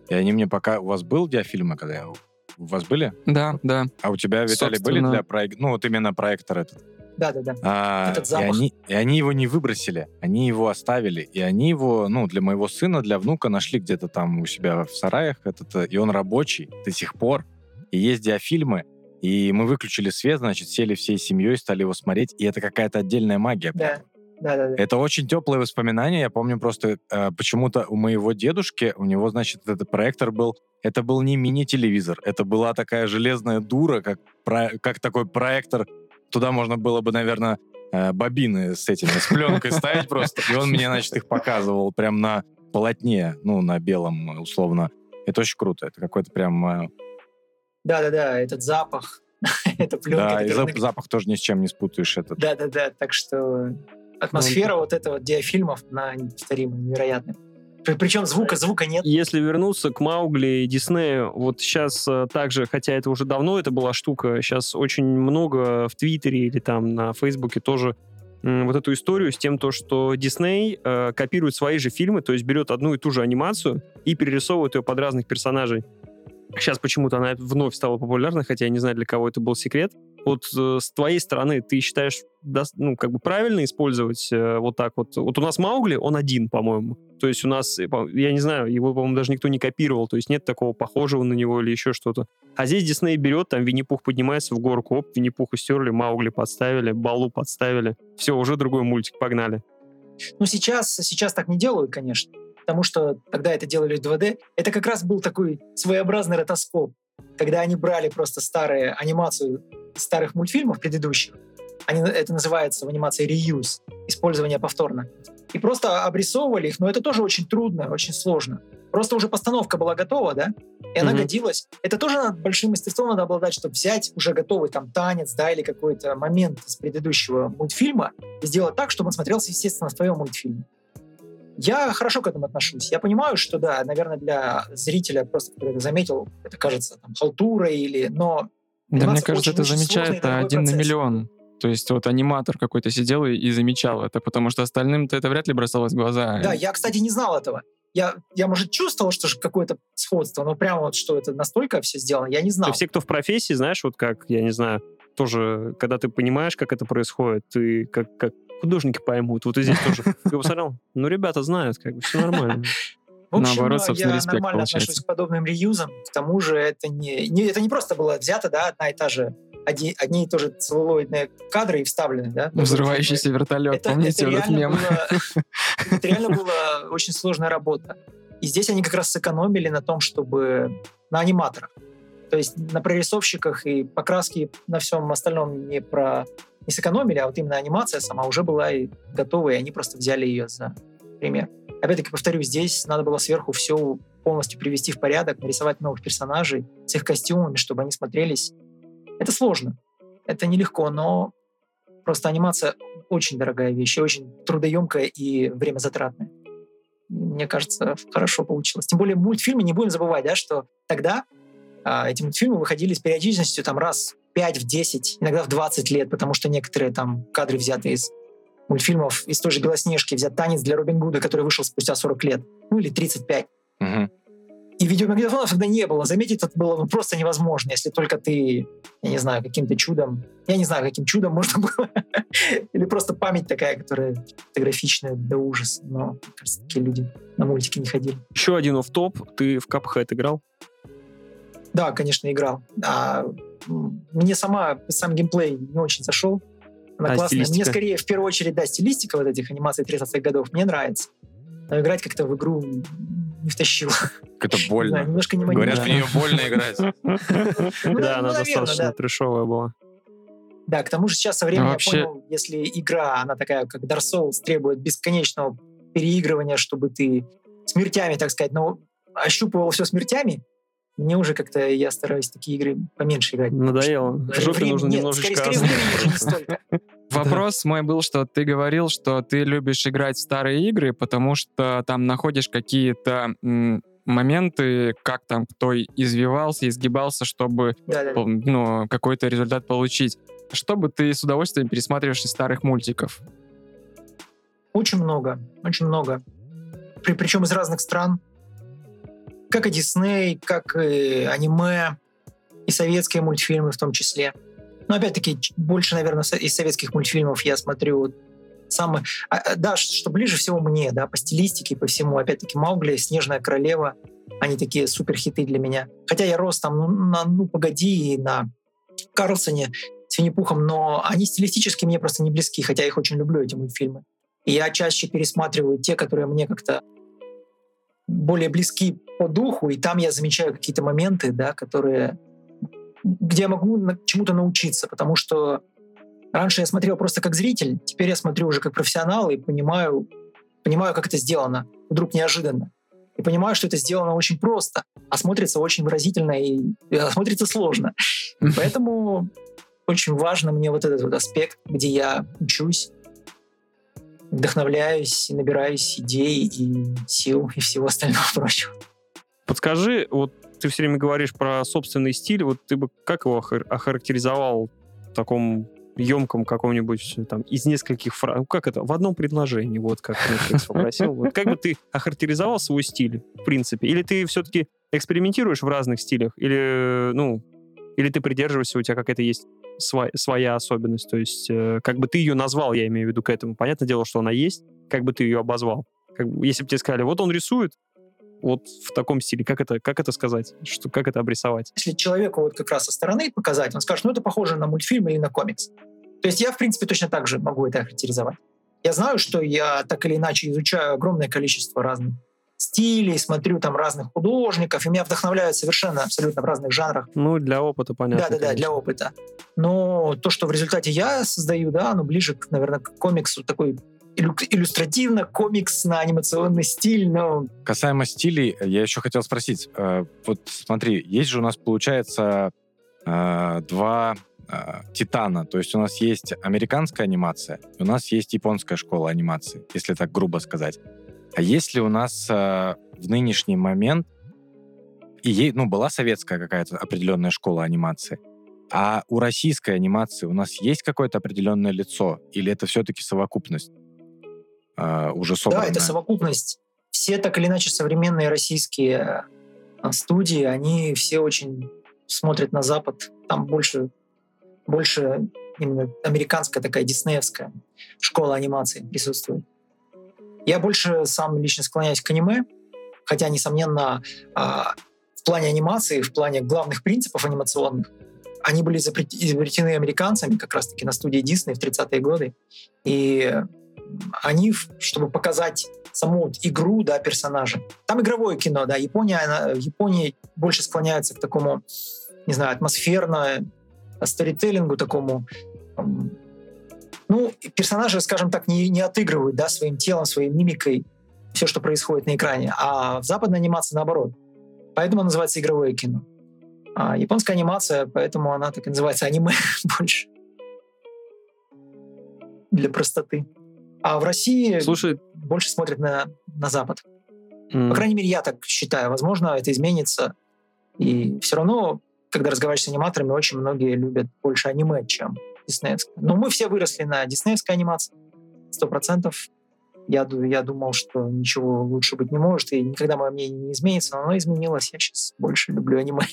и они мне пока... У вас был диафильмы, когда я... У вас были? Да, да. А у тебя, Виталий, были для проек... Ну, вот именно проектор этот. Да-да-да. А, Этот и, они, и они его не выбросили, они его оставили. И они его, ну, для моего сына, для внука нашли где-то там у себя в сараях. Этот, и он рабочий до сих пор. И есть диафильмы. И мы выключили свет, значит, сели всей семьей, стали его смотреть. И это какая-то отдельная магия. Да. прям. Да-да-да. Это очень теплые воспоминания. Я помню просто э, почему-то у моего дедушки, у него, значит, этот проектор был, это был не мини-телевизор, это была такая железная дура, как, про- как такой проектор. Туда можно было бы, наверное, э, бобины с этими, с пленкой ставить просто. И он мне, значит, их показывал прям на полотне, ну, на белом, условно. Это очень круто. Это какой-то прям... э, Да-да-да, этот запах, эта пленка. Да, и запах тоже ни с чем не спутаешь. Этот. Да-да-да, так что атмосфера вот этого диафильмов, она неповторимая, невероятная. При- Причем звука, звука нет. Если вернуться к Маугли и Диснею, вот сейчас э, также, хотя это уже давно это была штука, сейчас очень много в Твиттере или там на Фейсбуке тоже вот эту историю с тем, то, что Дисней э, копирует свои же фильмы, то есть берет одну и ту же анимацию и перерисовывает ее под разных персонажей. Сейчас почему-то она вновь стала популярной, хотя я не знаю, для кого это был секрет. Вот э, с твоей стороны ты считаешь, дос- ну, как бы правильно использовать э, вот так вот? Вот у нас Маугли, он один, по-моему. То есть у нас, э, я не знаю, его, по-моему, даже никто не копировал, то есть нет такого похожего на него или еще что-то. А здесь Дисней берет, там Винни-Пух поднимается в горку, оп, Винни-Пуха стерли, Маугли подставили, Балу подставили. Все, уже другой мультик, погнали. Ну, сейчас, сейчас так не делают, конечно, потому что тогда это делали в 2D. Это как раз был такой своеобразный ротоскоп, когда они брали просто старые анимацию старых мультфильмов предыдущих. Они, это называется в анимации reuse, использование повторно. И просто обрисовывали их, но это тоже очень трудно, очень сложно. Просто уже постановка была готова, да, и она Мгм. годилась. Это тоже надо, большим мастерством надо обладать, чтобы взять уже готовый там танец, да, или какой-то момент из предыдущего мультфильма и сделать так, чтобы он смотрелся, естественно, в твоем мультфильме. Я хорошо к этому отношусь. Я понимаю, что да, наверное, для зрителя, просто который это заметил, это кажется там, халтурой или... Но Да, мне кажется, это замечает дорогой один на процесс. миллион. То есть вот аниматор какой-то сидел и, и замечал это, потому что остальным-то это вряд ли бросалось в глаза. Да, я, кстати, не знал этого. Я, я может, чувствовал, что же какое-то сходство, но прямо вот, что это настолько все сделано, я не знал. То все, кто в профессии, знаешь, вот как, я не знаю, тоже, когда ты понимаешь, как это происходит, ты как, как художники поймут. Вот и здесь тоже. Я посмотрел, ну, ребята знают, как бы все нормально. В общем, Наоборот, собственно, я респект нормально получается. отношусь к подобным реюзам. К тому же это не, не- это не просто было взято, да, одна и та же, одни, одни и то же целлулоидные кадры и вставлены, да. Взрывающийся вертолет, Это, помните это этот реально мем? было- это реально была очень сложная работа. И здесь они как раз сэкономили на том, чтобы на аниматорах. То есть на прорисовщиках и покраске на всем остальном не про не сэкономили, а вот именно анимация сама уже была и готова, и они просто взяли ее за пример. Опять-таки, повторю, здесь надо было сверху все полностью привести в порядок, нарисовать новых персонажей с их костюмами, чтобы они смотрелись. Это сложно. Это нелегко, но просто анимация очень дорогая вещь, и очень трудоемкая и времязатратная. Мне кажется, хорошо получилось. Тем более мультфильмы, не будем забывать, да, что тогда а, эти мультфильмы выходили с периодичностью там раз 5, в 10, иногда в 20 лет, потому что некоторые там кадры взяты из мультфильмов, из той же «Белоснежки», взят «Танец для Робин Гуда», который вышел спустя 40 лет, ну или 35. Мгм. И видеомагнитофонов тогда не было. Заметить это было просто невозможно, если только ты, я не знаю, каким-то чудом, я не знаю, каким чудом можно было, или просто память такая, которая фотографичная до ужаса. Но, кажется, такие люди на мультики не ходили. Еще один оф-топ. Ты в Cuphead играл? Да, конечно, играл. А, мне сама, сам геймплей не очень зашел. Она А классная. Мне стилистика? скорее, в первую очередь, да, стилистика вот этих анимаций 30-х годов мне нравится. Но играть как-то в игру не втащил. Знаю, больно. немножко не Говорят, в манит. нее больно играть. Ну, Да, она наверное, достаточно да. трешовая была. Да, к тому же сейчас со временем Ну, я понял, если игра, она такая, как Dark Souls, требует бесконечного переигрывания, чтобы ты смертями, так сказать, ну, ощупывал все смертями, мне уже как-то, я стараюсь такие игры поменьше играть. Надоело. Жопе нужно нет, немножечко... Скорее, скорее. Вопрос мой был, что ты говорил, что ты любишь играть в старые игры, потому что там находишь какие-то моменты, как там кто извивался, изгибался, чтобы ну, какой-то результат получить. Что бы ты с удовольствием пересматриваешь из старых мультиков? Очень много, очень много. При, причем из разных стран. Как и Дисней, как и аниме, и советские мультфильмы в том числе. Но опять-таки, больше, наверное, из советских мультфильмов я смотрю самые... а, а, да, что ближе всего мне, да, по стилистике, по всему. Опять-таки, Маугли, Снежная королева, они такие супер хиты для меня. Хотя я рос там, ну, на «Ну, погоди» и на Карлсоне с Винни-Пухом, но они стилистически мне просто не близки, хотя я их очень люблю, эти мультфильмы. И я чаще пересматриваю те, которые мне как-то более близки по духу, и там я замечаю какие-то моменты, да, которые где я могу чему-то научиться, потому что Раньше я смотрел просто как зритель, теперь я смотрю уже как профессионал и понимаю, понимаю, как это сделано. Вдруг неожиданно. И понимаю, что это сделано очень просто, а смотрится очень выразительно и, и а смотрится сложно. Поэтому очень важно мне вот этот вот аспект, где я учусь, вдохновляюсь, набираюсь идей и сил и всего остального прочего. Подскажи, вот ты все время говоришь про собственный стиль, вот ты бы как его охар- охарактеризовал в таком емком каком-нибудь там из нескольких фраз, как это, в одном предложении, вот как Netflix попросил. Вот как бы ты охарактеризовал свой стиль, в принципе? Или ты все-таки экспериментируешь в разных стилях? Или, ну, или ты придерживаешься, у тебя какая-то есть своя, своя особенность? То есть э, как бы ты ее назвал, я имею в виду к этому. Понятное дело, что она есть, как бы ты ее обозвал? Как если бы тебе сказали, вот он рисует, вот в таком стиле, как это, как это сказать? Что, как это обрисовать? Если человеку вот как раз со стороны показать, он скажет, ну это похоже на мультфильм или на комикс. То есть я, в принципе, точно так же могу это охарактеризовать. Я знаю, что я так или иначе изучаю огромное количество разных стилей, смотрю там разных художников, и меня вдохновляют совершенно абсолютно в разных жанрах. Ну, для опыта, понятно. Да-да-да, для опыта. Но то, что в результате я создаю, да, оно ближе, к, наверное, к комиксу, такой иллю- иллюстративно, комикс на анимационный стиль, но Касаемо стилей, я еще хотел спросить. э, Вот смотри, есть же у нас, получается, э, два э, титана. То есть у нас есть американская анимация, и у нас есть японская школа анимации, если так грубо сказать. А есть ли у нас э, в нынешний момент и ей, ну, была советская какая-то определенная школа анимации, а у российской анимации у нас есть какое-то определенное лицо, или это все-таки совокупность э, уже да, собранная? это совокупность. Все так или иначе современные российские э, студии, они все очень смотрят на Запад. Там больше, больше именно американская такая диснеевская школа анимации присутствует. Я больше сам лично склоняюсь к аниме, хотя, несомненно, а, в плане анимации, в плане главных принципов анимационных, они были изобрет- изобретены американцами как раз-таки на студии Дисней в 30-е годы. И они, в- чтобы показать саму вот игру да, персонажа. Там игровое кино, да. Япония, она, Япония больше склоняется к такому, не знаю, атмосферно, сторителлингу такому. Ну, персонажи, скажем так, не, не отыгрывают да, своим телом, своей мимикой все, что происходит на экране. А в западной анимации наоборот. Поэтому называется игровое кино. А японская анимация, поэтому она так и называется аниме больше. Для простоты. А в России Слушай, больше смотрят на, на Запад. м, По крайней мере, я так считаю. Возможно, это изменится. И все равно, когда разговариваешь с аниматорами, очень многие любят больше аниме, чем диснеевское. Но мы все выросли на диснеевской анимации. Сто процентов. Я, я думал, что ничего лучше быть не может, и никогда мое мнение не изменится, но оно изменилось. Я сейчас больше люблю аниме.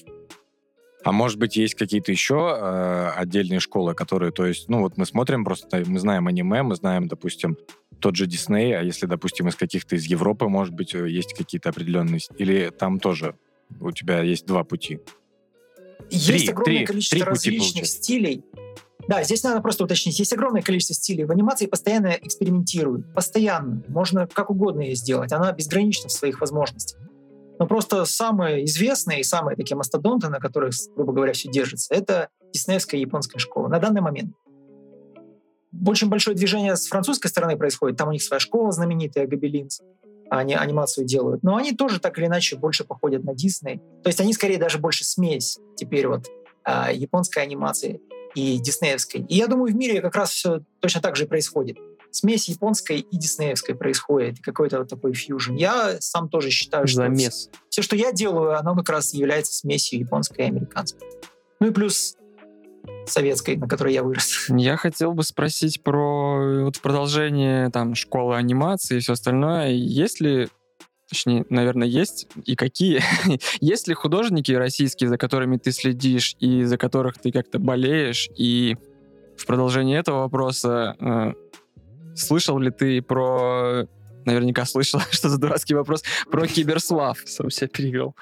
А может быть, есть какие-то еще э, отдельные школы, которые, то есть, ну вот мы смотрим просто, мы знаем аниме, мы знаем, допустим, тот же Дисней, а если, допустим, из каких-то из Европы, может быть, э, есть какие-то определенные... Или там тоже у тебя есть два пути? Есть Три, огромное три, количество три пути различных получается. стилей. Да, здесь надо просто уточнить. Есть огромное количество стилей. В анимации постоянно экспериментируют. Постоянно. Можно как угодно ее сделать. Она безгранична в своих возможностях. Но просто самые известные и самые такие мастодонты, на которых, грубо говоря, все держится, это диснеевская и японская школа на данный момент. Очень большое движение с французской стороны происходит. Там у них своя школа знаменитая, Гобелинс. Они анимацию делают. Но они тоже так или иначе больше походят на Дисней. То есть они скорее даже больше смесь теперь вот а, японской анимации и диснеевской. И я думаю, в мире как раз все точно так же происходит. Смесь японской и диснеевской происходит, какой-то вот такой фьюжн. Я сам тоже считаю, что замес. все, что я делаю, оно как раз является смесью японской и американской. Ну и плюс советской, на которой я вырос. Я хотел бы спросить про вот продолжение там школы анимации и все остальное. Есть ли, точнее, наверное, есть и какие? есть ли художники российские, за которыми ты следишь и за которых ты как-то болеешь? И в продолжение этого вопроса э, слышал ли ты про наверняка слышал, что за дурацкий вопрос, про киберслав. Сам себя перевел.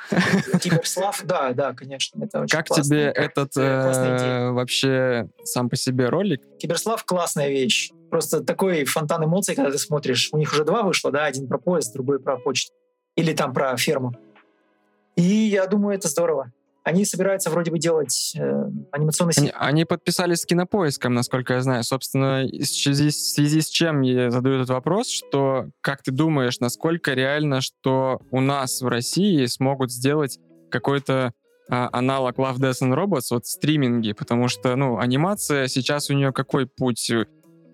Киберслав, да, да, конечно. Это очень Как классно. тебе этот классная э, вообще сам по себе ролик? Киберслав классная вещь. Просто такой фонтан эмоций, когда ты смотришь. У них уже два вышло, да, один про поезд, другой про почту. Или там про ферму. И я думаю, это здорово. Они собираются вроде бы делать э, анимационный Они, сериал. они подписались с кинопоиском, насколько я знаю. Собственно, в связи, в связи с чем я задаю этот вопрос, что как ты думаешь, насколько реально, что у нас в России смогут сделать какой-то а, аналог Love, Death and Robots, вот стриминги, потому что, ну, анимация сейчас у нее какой путь?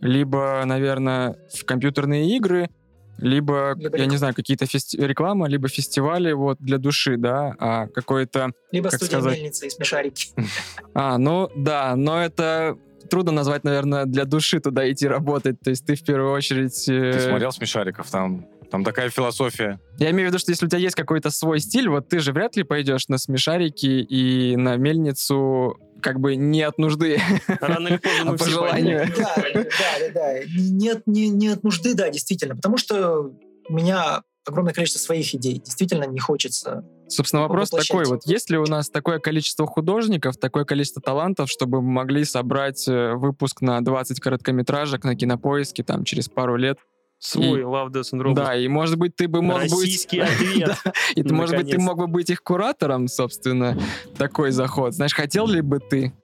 Либо, наверное, в компьютерные игры, либо, Либо я не знаю, какие-то фести- реклама, либо фестивали вот для души, да, а какой-то Либо как студия сказать? Мельница и Смешарики. а, ну да, но это трудно назвать, наверное, для души туда идти работать. То есть ты в первую очередь... э, Ты смотрел «Смешариков»? Там, там такая философия. Я имею в виду, что если у тебя есть какой-то свой стиль, вот ты же вряд ли пойдешь на смешарики и на мельницу как бы не от нужды, Рано или поздно а по желанию. Да, да, да, да. Нет, не, не от нужды, да, действительно. Потому что у меня огромное количество своих идей. Действительно не хочется. Собственно, вопрос такой вот. Есть ли у нас такое количество художников, такое количество талантов, чтобы мы могли собрать э, выпуск на 20 короткометражек на кинопоиске там через пару лет? Свой И- Love, Death and Robots. Да, и может быть ты бы мог быть... Российский ответ. И ты, может быть, ты мог бы быть их куратором, собственно, такой заход. Знаешь, хотел ли бы ты?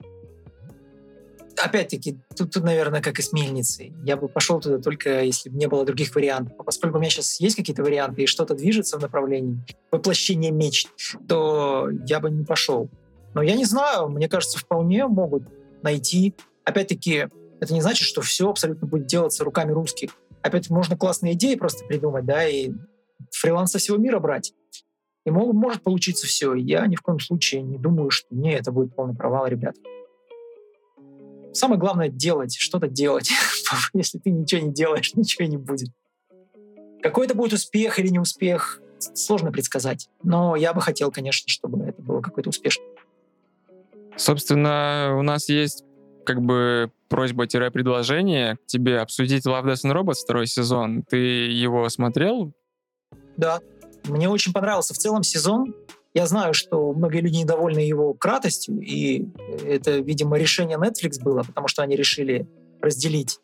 Опять-таки, тут, тут, наверное, как и с мельницей. Я бы пошел туда только если бы не было других вариантов. А поскольку у меня сейчас есть какие-то варианты и что-то движется в направлении воплощения мечт, то я бы не пошел. Но я не знаю, мне кажется, вполне могут найти. Опять-таки, это не значит, что все абсолютно будет делаться руками русских. Опять можно классные идеи просто придумать, да, и фриланс со всего мира брать. И мог- может получиться все. Я ни в коем случае не думаю, что не, это будет полный провал, ребят. Самое главное делать, что-то делать. Если ты ничего не делаешь, ничего не будет. Какой это будет успех или не успех, сложно предсказать. Но я бы хотел, конечно, чтобы это было какой-то успешный. Собственно, у нас есть как бы просьба-предложение к тебе обсудить Love, Death and Robots второй сезон. Ты его смотрел? Да, мне очень понравился в целом сезон. Я знаю, что многие люди недовольны его кратостью, и это, видимо, решение Netflix было, потому что они решили разделить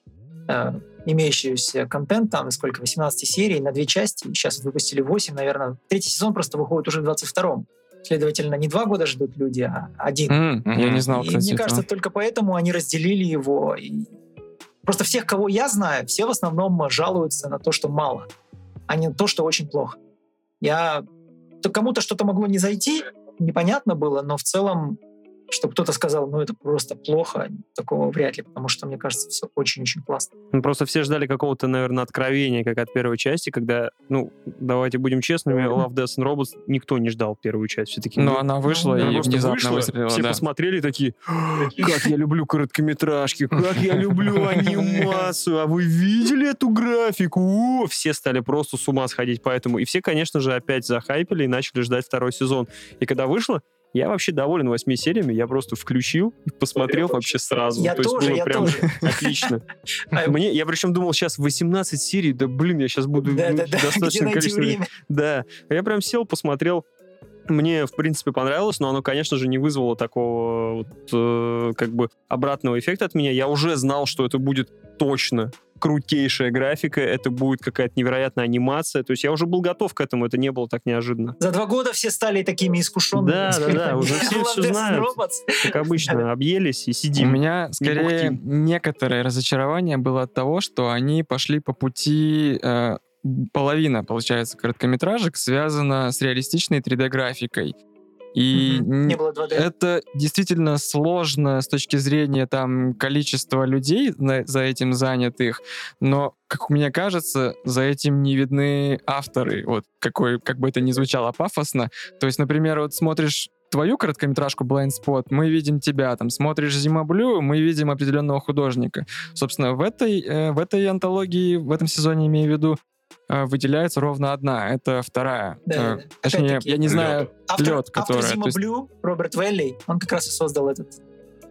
э, имеющийся контент, там сколько, 18 серий на две части, сейчас выпустили 8, наверное. Третий сезон просто выходит уже в 22-м. Следовательно, не два года ждут люди, а один. М, Я не знал, и кстати. мне кажется, этого. только поэтому они разделили его. И Просто всех, кого я знаю, все в основном жалуются на то, что мало, а не на то, что очень плохо. Я... То кому-то что-то могло не зайти, непонятно было, но в целом, чтобы кто-то сказал, ну это просто плохо, такого вряд ли, потому что, мне кажется, все очень-очень классно. Ну, Просто все ждали какого-то, наверное, откровения, как от первой части, когда, ну, давайте будем честными, Love, Death and Robots никто не ждал первую часть. Все-таки Но она вышла Ну, Она и просто внезапно вышла, выстрелила. все да. посмотрели и такие, как я люблю короткометражки, как я люблю анимацию, а вы видели эту графику? О, все стали просто с ума сходить поэтому. И все, конечно же, опять захайпили и начали ждать второй сезон. И когда вышло, я вообще доволен восьми сериями, я просто включил и посмотрел вообще сразу. Я То есть тоже, было я прям тоже. отлично. А, Мне, я причем думал, сейчас 18 серий, да блин, я сейчас буду ну, Да-да-да, где достаточно количество время? да, я прям сел, посмотрел. Мне, в принципе, понравилось, но оно, конечно же, не вызвало такого вот, э, как бы обратного эффекта от меня. Я уже знал, что это будет точно крутейшая графика, это будет какая-то невероятная анимация. То есть я уже был готов к этому, это не было так неожиданно. За два года все стали такими искушенными. Да, да, да, уже все and знают. Как обычно, объелись и У сидим. меня скорее некоторое разочарование было от того, что они пошли по пути э, половина, получается, короткометражек связана с реалистичной 3D-графикой. И Не было 2D. это действительно сложно с точки зрения там количества людей на- за этим занятых, но, как мне кажется, за этим не видны авторы. Вот какой, как бы это ни звучало пафосно. То есть, например, вот смотришь твою короткометражку Blind Spot, мы видим тебя, там смотришь Зима Блю, мы видим определенного художника. Собственно, в этой, э, в этой антологии, в этом сезоне, имею в виду, выделяется ровно одна. Это вторая. Да, Э, да. Точнее, я не знаю, Автор, лед, автор. Зима то есть- Блю, Роберт Велли, он как раз и создал этот.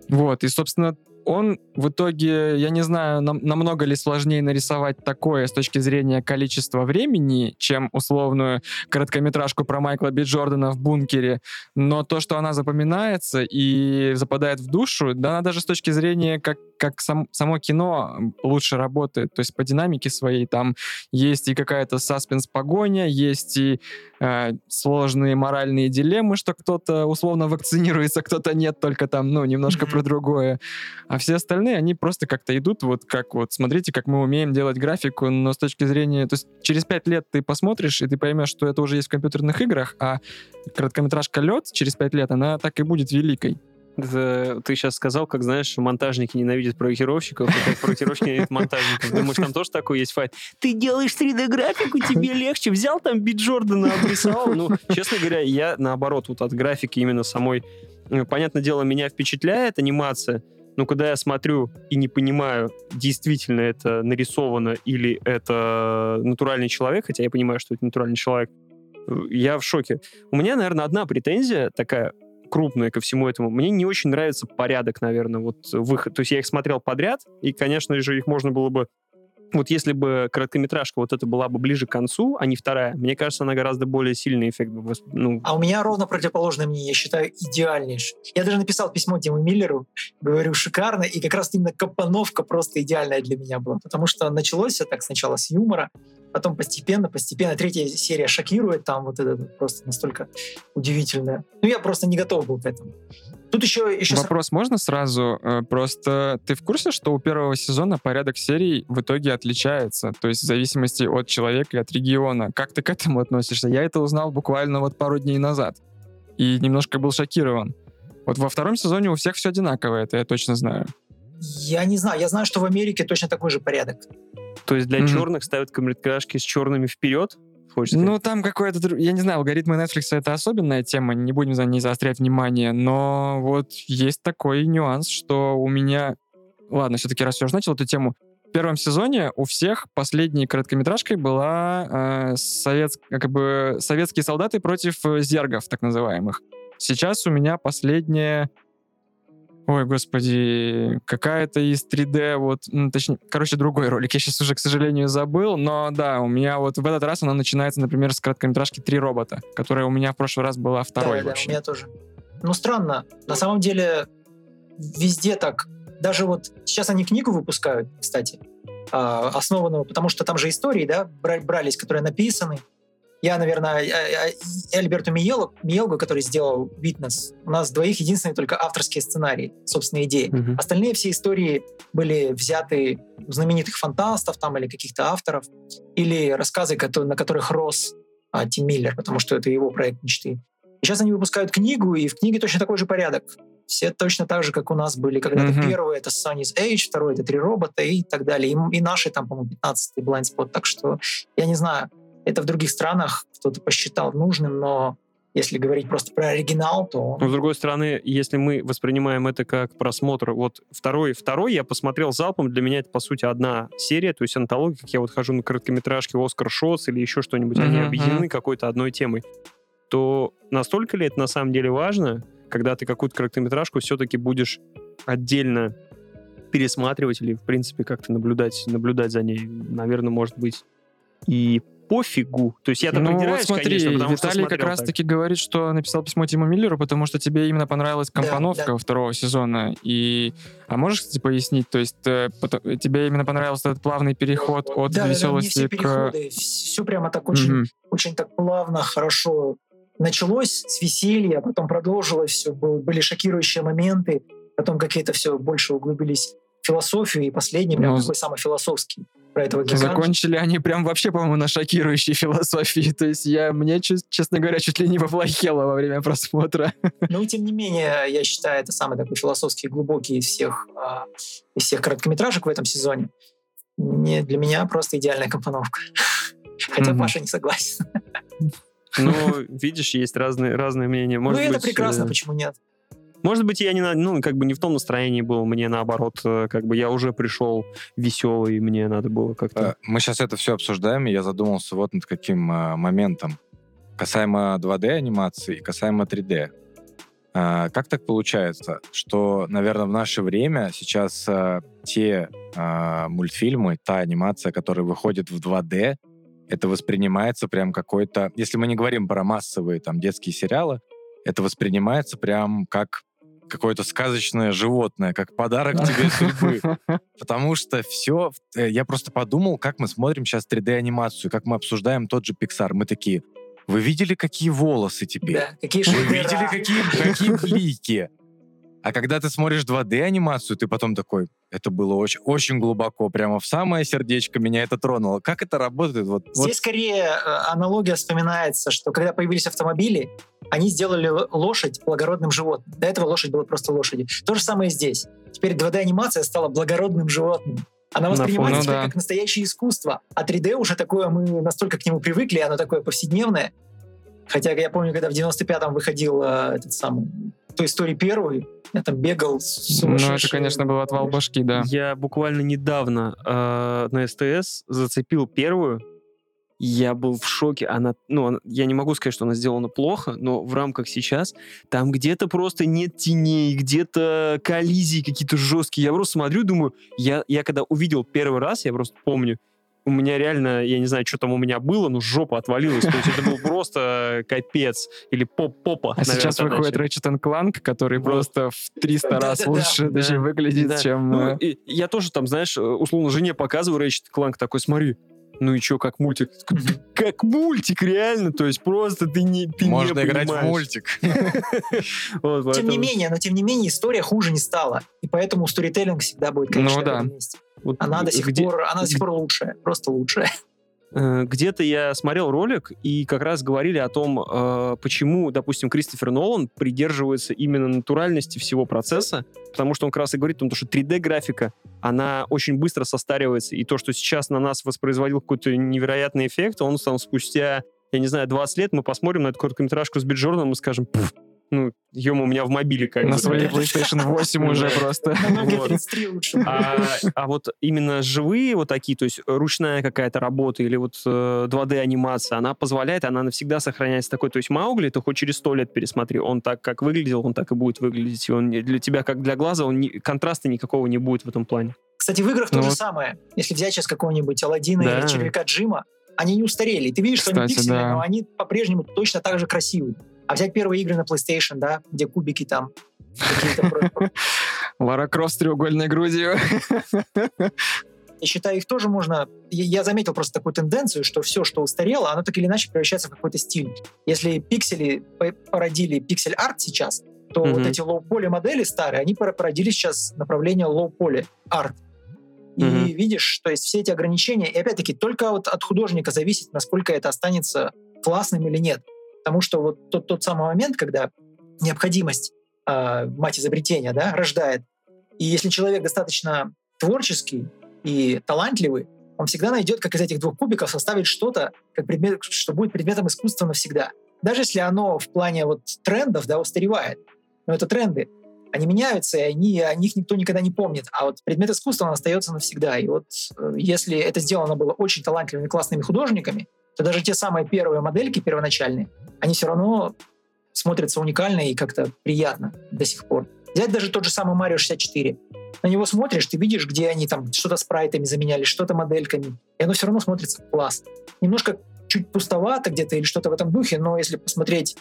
Вот, и, собственно, он в итоге, я не знаю, нам, намного ли сложнее нарисовать такое с точки зрения количества времени, чем условную короткометражку про Майкла Би Джордана в бункере, но то, что она запоминается и западает в душу, да она даже с точки зрения как как сам- само кино лучше работает. То есть по динамике своей там есть и какая-то саспенс-погоня, есть и э, сложные моральные дилеммы, что кто-то условно вакцинируется, кто-то нет, только там, ну, немножко про другое. А все остальные, они просто как-то идут, вот как вот, смотрите, как мы умеем делать графику, но с точки зрения... То есть через пять лет ты посмотришь, и ты поймешь, что это уже есть в компьютерных играх, а короткометражка «Лед» через пять лет, она так и будет великой. Это ты сейчас сказал, как, знаешь, монтажники ненавидят проектировщиков, и как проектировщики ненавидят монтажников. Думаешь, там тоже такой есть файт? Ты делаешь 3D-графику, тебе легче. Взял там бит Джордана, обрисовал. Ну, честно говоря, я, наоборот, вот от графики именно самой... э, Понятное дело, меня впечатляет анимация, но когда я смотрю и не понимаю, действительно это нарисовано или это натуральный человек, хотя я понимаю, что это натуральный человек, э, я в шоке. У меня, наверное, одна претензия такая крупная ко всему этому. Мне не очень нравится порядок, наверное, вот выход. То есть я их смотрел подряд, и, конечно же, их можно было бы вот если бы короткометражка вот это была бы ближе к концу, а не вторая, мне кажется, она гораздо более сильный эффект ну, А у меня ровно противоположное мнение, я считаю, идеальнейшее. Я даже написал письмо Тиму Миллеру, говорю, шикарно, и как раз именно компоновка просто идеальная для меня была, потому что началось все так сначала с юмора, потом постепенно, постепенно, третья серия шокирует, там вот это просто настолько удивительное. Ну, я просто не готов был к этому. Тут еще, еще Вопрос можно сразу? Э, Просто ты в курсе, что у первого сезона порядок серий в итоге отличается? То есть в зависимости от человека и от региона. Как ты к этому относишься? Я это узнал буквально вот пару дней назад. И немножко был шокирован. Вот во втором сезоне у всех все одинаковое, это я точно знаю. Я не знаю, я знаю, что в Америке точно такой же порядок. то есть для Мгм. черных ставят короткометражки с черными вперед, хочется Ну, там какое-то... дру- Я не знаю, алгоритмы Netflix — это особенная тема, не будем за ней заострять внимание, но вот есть такой нюанс, что у меня... Ладно, все-таки раз я уже начал эту тему. В первом сезоне у всех последней короткометражкой была э, совет- как бы советские солдаты против э, зергов, так называемых. Сейчас у меня последняя... Ой, господи, какая-то из 3D, вот, ну, точнее, короче, другой ролик, я сейчас уже, к сожалению, забыл, но да, у меня вот в этот раз она начинается, например, с короткометражки «Три робота», которая у меня в прошлый раз была второй да, да, вообще. у меня тоже. Ну, странно. На самом деле, везде так. Даже вот сейчас они книгу выпускают, кстати, а, основанную, потому что там же истории, да, бра- брались, которые написаны. Я, наверное, и Альберту Миелу, Миелгу, который сделал «Витнес», у нас двоих единственные только авторские сценарии, собственные идеи. Мгм. Остальные все истории были взяты у знаменитых фантастов там или каких-то авторов, или рассказы, кото- на которых рос а, Тим Миллер, потому что это его проект мечты. И сейчас они выпускают книгу, и в книге точно такой же порядок. Все точно так же, как у нас были когда-то. Мгм. Первый — это Sunny's Age, второй — это «Три робота» и так далее. И, и наши там, по-моему, 15-й Blind Spot. Так что, я не знаю, это в других странах кто-то посчитал нужным, но если говорить просто про оригинал, то... Но, с другой стороны, если мы воспринимаем это как просмотр, вот второй, второй я посмотрел залпом, для меня это, по сути, одна серия, то есть антология, как я вот хожу на короткометражки Оскар Шоц или еще что-нибудь, они Мгм, объединены какой-то одной темой, то настолько ли это на самом деле важно, когда ты какую-то короткометражку все-таки будешь отдельно пересматривать или, в принципе, как-то наблюдать, наблюдать за ней, наверное, может быть, и пофигу. То есть я так ну, вот придираюсь, смотри, конечно, потому что Виталий как смотрел так. раз-таки говорит, что написал письмо Тиму Миллеру, потому что тебе именно понравилась Да, компоновка да. второго сезона. И... А можешь, кстати, пояснить? То есть э, тебе именно понравился этот плавный переход от да, да, да, веселости все к... переходы, все прямо так очень Мгм. очень так плавно, хорошо началось с веселья, потом продолжилось все, были шокирующие моменты, потом какие-то все больше углубились в философию, и последний прям Ну, такой самый философский про этого гиганта. Закончили они прям вообще, по-моему, на шокирующей философии. То есть я, мне, чес- честно говоря, чуть ли не поплохело во время просмотра. Но тем не менее, я считаю, это самый такой философский, глубокий из всех, а, из всех короткометражек в этом сезоне. Не, для меня просто идеальная компоновка. Хотя. Паша не согласен. Ну, видишь, есть разные, разные мнения. Может ну, это быть, прекрасно, э, почему нет? Может быть, я не, на- ну, как бы не в том настроении был, мне наоборот, э, как бы я уже пришел веселый, мне надо было как-то... Э, Мы сейчас это все обсуждаем, и я задумался вот над каким э, моментом. Касаемо 2D-анимации и касаемо 3D. Э, Как так получается, что, наверное, в наше время сейчас э, те э, мультфильмы, та анимация, которая выходит в 2D, это воспринимается прям какой-то... Если мы не говорим про массовые там детские сериалы, это воспринимается прям как какое-то сказочное животное, как подарок тебе судьбы. Потому что все... Я просто подумал, как мы смотрим сейчас 3D-анимацию, как мы обсуждаем тот же Pixar. Мы такие, вы видели, какие волосы теперь? Да, какие Вы видели, какие, какие блики? А когда ты смотришь 2D-анимацию, ты потом такой, это было очень, очень глубоко, прямо в самое сердечко меня это тронуло. Как это работает? Вот, вот Здесь скорее э, аналогия вспоминается, что когда появились автомобили, они сделали лошадь благородным животным. До этого лошадь была просто лошадью. То же самое здесь. Теперь 2D-анимация стала благородным животным. Она На воспринимается фоне- Ну да. как настоящее искусство. А 3D уже такое, мы настолько к нему привыкли, оно такое повседневное. Хотя я помню, когда в 95-м выходил э, этот самый той истории первый, я там бегал с Ну, это, конечно, был отвал башки, да. Я буквально недавно э, на СТС зацепил первую. Я был в шоке. Она, ну, она- я не могу сказать, что она сделана плохо, но в рамках сейчас там где-то просто нет теней, где-то коллизии какие-то жесткие. Я просто смотрю, думаю, я, я когда увидел первый раз, я просто помню, у меня реально, я не знаю, что там у меня было, но жопа отвалилась. То есть это был просто капец. Или поп-попа. А сейчас выходит. Ratchet Clank, который просто в 300 раз лучше Да. даже выглядит, чем... Ну, э, я тоже там, знаешь, условно жене показываю Ratchet Clank, такой, смотри, ну и чё, как мультик? Как мультик, реально, то есть просто ты не ты можно не играть в понимаешь. мультик. Вот, Тем не менее, но тем не менее история хуже не стала. И поэтому сторителлинг всегда будет, конечно, Ну да. на первом месте. Вот Она до сих где- пор, она до сих пор лучшая, просто лучшая. Э, Где-то я смотрел ролик, и как раз говорили о том, э, почему, допустим, Кристофер Нолан придерживается именно натуральности всего процесса, потому что он как раз и говорит о том, что 3D-графика, она очень быстро состаривается, и то, что сейчас на нас воспроизводил какой-то невероятный эффект, он там спустя, я не знаю, 20 лет мы посмотрим на эту короткометражку с Биджорданом и скажем, «Пф, ну, ё у меня в мобиле как На бы». своей PlayStation 8 уже просто. На Nokia Вот. 33 лучше. А, а вот именно живые вот такие, то есть ручная какая-то работа или вот э, 2D-анимация, она позволяет, она навсегда сохраняется такой. То есть Маугли, ты хоть через сто лет пересмотри, он так, как выглядел, он так и будет выглядеть. И он для тебя, как для глаза, он контраста никакого не будет в этом плане. Кстати, в играх Ну то же вот. самое. Если взять сейчас какого-нибудь Алладина или Червяка Джима, они не устарели. Ты видишь, что они пиксельные, но они по-прежнему точно так же красивые. А взять первые игры на PlayStation, да, где кубики там Лара Крофт с треугольной грудью. Я считаю, их тоже можно... Я, заметил просто такую тенденцию, что все, что устарело, оно так или иначе превращается в какой-то стиль. Если пиксели по- породили пиксель-арт сейчас, то Мгм. вот эти лоу-поли модели старые, они пор- породили сейчас направление лоу-поли арт. И Мгм. видишь, то есть все эти ограничения, и опять-таки только вот от художника зависит, насколько это останется классным или нет. Потому что вот тот, тот самый момент, когда необходимость, э, мать изобретения, да, рождает. И если человек достаточно творческий и талантливый, он всегда найдет, как из этих двух кубиков составить что-то, как предмет, что будет предметом искусства навсегда. Даже если оно в плане вот трендов, да, устаревает. Но это тренды. Они меняются, и они, о них никто никогда не помнит. А вот предмет искусства, он остается навсегда. И вот э, если это сделано было очень талантливыми, классными художниками, то даже те самые первые модельки первоначальные, они все равно смотрятся уникально и как-то приятно до сих пор. Взять даже тот же самый Марио 64. На него смотришь, ты видишь, где они там что-то спрайтами заменяли, что-то модельками. И оно все равно смотрится классно. Немножко чуть пустовато где-то или что-то в этом духе, но если посмотреть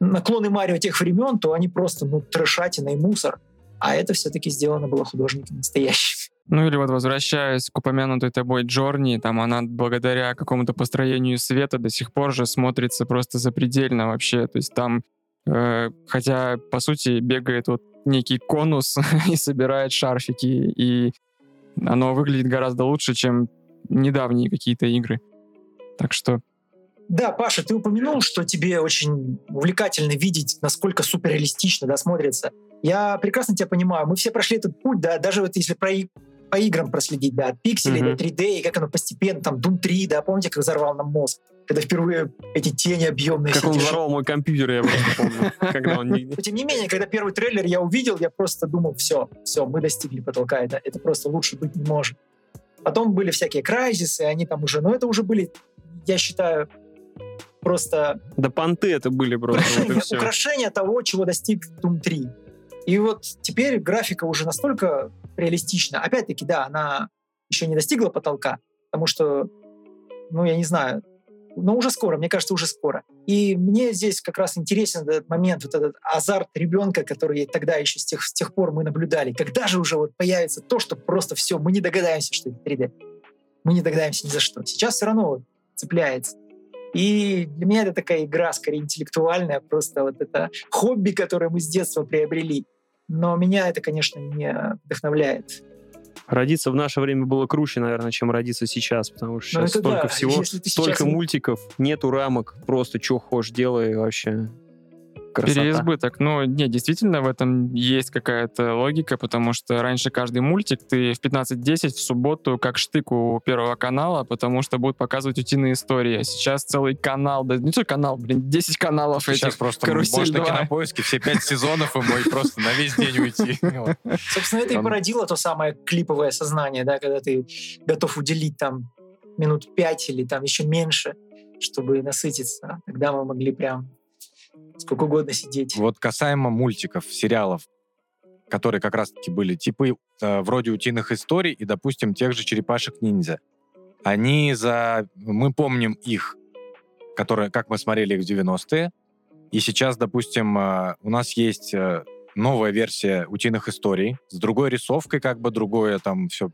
на клоны Марио тех времен, то они просто, ну, трешатина и мусор. А это все-таки сделано было художником настоящим. Ну или вот возвращаясь к упомянутой тобой Джорни, там она благодаря какому-то построению света до сих пор же смотрится просто запредельно вообще. То есть там, э, хотя по сути бегает вот некий конус и собирает шарфики, и оно выглядит гораздо лучше, чем недавние какие-то игры. Так что Да, Паша, ты упомянул, что тебе очень увлекательно видеть, насколько суперреалистично да, смотрится. Я прекрасно тебя понимаю. Мы все прошли этот путь, да, даже вот если про по играм проследить, да, от пикселей Мгм. до 3D, и как оно постепенно, там, Doom 3, да, помните, как взорвал нам мозг? Когда впервые эти тени объемные Как он взорвал мой компьютер, я просто помню. Когда он не- Но тем не менее, когда первый трейлер я увидел, я просто думал, все, все, мы достигли потолка, это, это просто лучше быть не может. Потом были всякие крайзисы, они там уже, но это уже были, я считаю, просто Да понты это были просто, украшения того, чего достиг Doom 3. И вот теперь графика уже настолько реалистична. Опять-таки, да, она еще не достигла потолка, потому что, ну, я не знаю, но уже скоро, мне кажется, уже скоро. И мне здесь как раз интересен этот момент, вот этот азарт ребенка, который тогда еще с тех, с тех пор мы наблюдали. Когда же уже вот появится то, что просто все, мы не догадаемся, что это 3D. Мы не догадаемся ни за что. Сейчас все равно цепляется. И для меня это такая игра, скорее интеллектуальная, просто вот это хобби, которое мы с детства приобрели. Но меня это, конечно, не вдохновляет. Родиться в наше время было круче, наверное, чем родиться сейчас, потому что Ну, сейчас это столько да. всего, столько сейчас- мультиков, нету рамок, просто что хочешь делай, вообще красота. Переизбыток. Ну, не, действительно, в этом есть какая-то логика, потому что раньше каждый мультик ты в 15.10 в субботу как штык у Первого канала, потому что будут показывать утиные истории. А сейчас целый канал, да не только канал, блин, 10 каналов Сейчас этих. просто «Карусель на 2». кинопоиске все пять сезонов ему и просто на весь день уйти. Собственно, это и породило то самое клиповое сознание, да, когда ты готов уделить там минут пять или там еще меньше, чтобы насытиться. Тогда мы могли прям сколько угодно сидеть. Вот касаемо мультиков, сериалов, которые как раз-таки были типы э, вроде утиных историй и, допустим, тех же черепашек-ниндзя. Они за... Мы помним их, которые, как мы смотрели их в 90-е. И сейчас, допустим, э, у нас есть э, новая версия утиных историй с другой рисовкой, как бы другое там все.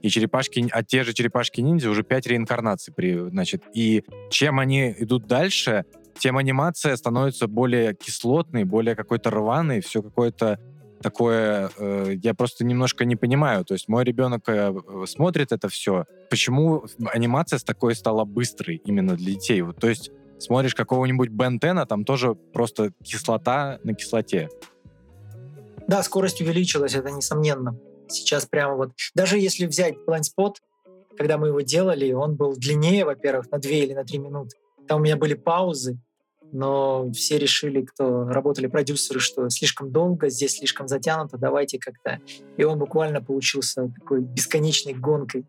и черепашки, а те же черепашки-ниндзя уже пять реинкарнаций, при, значит. И чем они идут дальше, тем анимация становится более кислотной, более какой-то рваной, все какое-то такое, э, я просто немножко не понимаю. То есть мой ребенок э, смотрит это все. Почему анимация с такой стала быстрой именно для детей? Вот, то есть смотришь какого-нибудь Бен Тена, там тоже просто кислота на кислоте. Да, скорость увеличилась, это несомненно. Сейчас прямо вот... Даже если взять Blind когда мы его делали, он был длиннее, во-первых, на 2 или на 3 минуты. Там у меня были паузы, но все решили, кто работали продюсеры, что слишком долго, здесь слишком затянуто, давайте как-то. И он буквально получился такой бесконечной гонкой.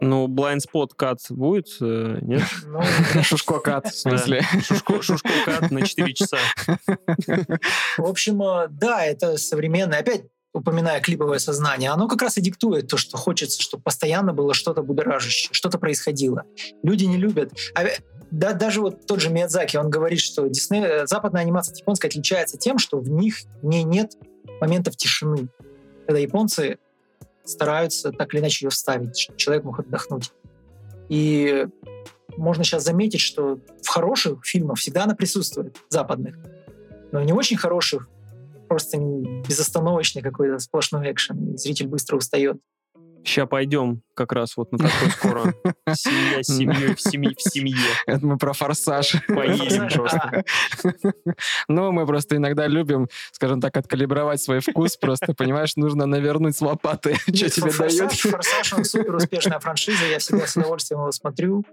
Ну, blind spot кат будет, э, нет? Ну, Шушко-кат, в смысле. Шушко, шушко кат на 4 часа. в общем, э, да, это современное. Опять упоминая клиповое сознание, оно как раз и диктует то, что хочется, чтобы постоянно было что-то будоражащее, что-то происходило. Люди не любят. А, э, да, даже вот тот же Миядзаки, он говорит, что Дисней, э, западная анимация от японской отличается тем, что в них в ней нет моментов тишины. Когда японцы стараются так или иначе ее вставить, чтобы человек мог отдохнуть. И можно сейчас заметить, что в хороших фильмах всегда она присутствует, западных. Но в не очень хороших просто безостановочный какой-то сплошной экшен, зритель быстро устает. Сейчас пойдем как раз вот на такой скоро. Семья с семьей в семье. В семье. Это мы про форсаж. Поедем просто. Ну, мы просто иногда любим, скажем так, откалибровать свой вкус. Просто, понимаешь, нужно навернуть с лопаты, что тебе дают. «Форсаж», он супер успешная франшиза, я всегда с удовольствием его смотрю.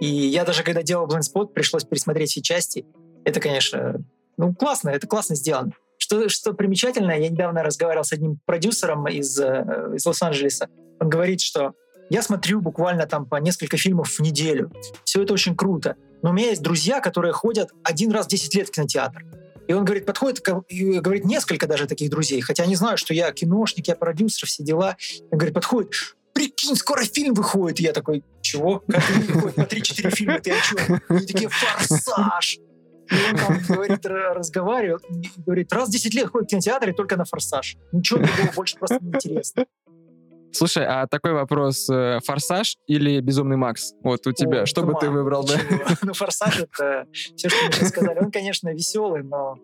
И я даже когда делал Blindspot, пришлось пересмотреть все части. Это, конечно, ну, классно, это классно сделано. Что, что примечательно, я недавно разговаривал с одним продюсером из, э, из Лос-Анджелеса. Он говорит, что я смотрю буквально там по несколько фильмов в неделю. Все это очень круто. Но у меня есть друзья, которые ходят один раз в 10 лет в кинотеатр. И он говорит, подходит, говорит, несколько даже таких друзей, хотя они знают, что я киношник, я продюсер, все дела. Он говорит, подходит, прикинь, скоро фильм выходит. И я такой, чего? Как выходит? По 3-4 фильма, ты о чем? Они такие, форсаж! И он там говорит, р- разговаривает, и говорит, раз в 10 лет ходит в кинотеатр и только на форсаж. Ничего другого больше просто не интересно. Слушай, а такой вопрос. э, Форсаж или Безумный Макс? Вот у тебя. О, Что бы ты выбрал, да? Ну, форсаж это все, что мы сейчас сказали. Он, конечно, веселый, но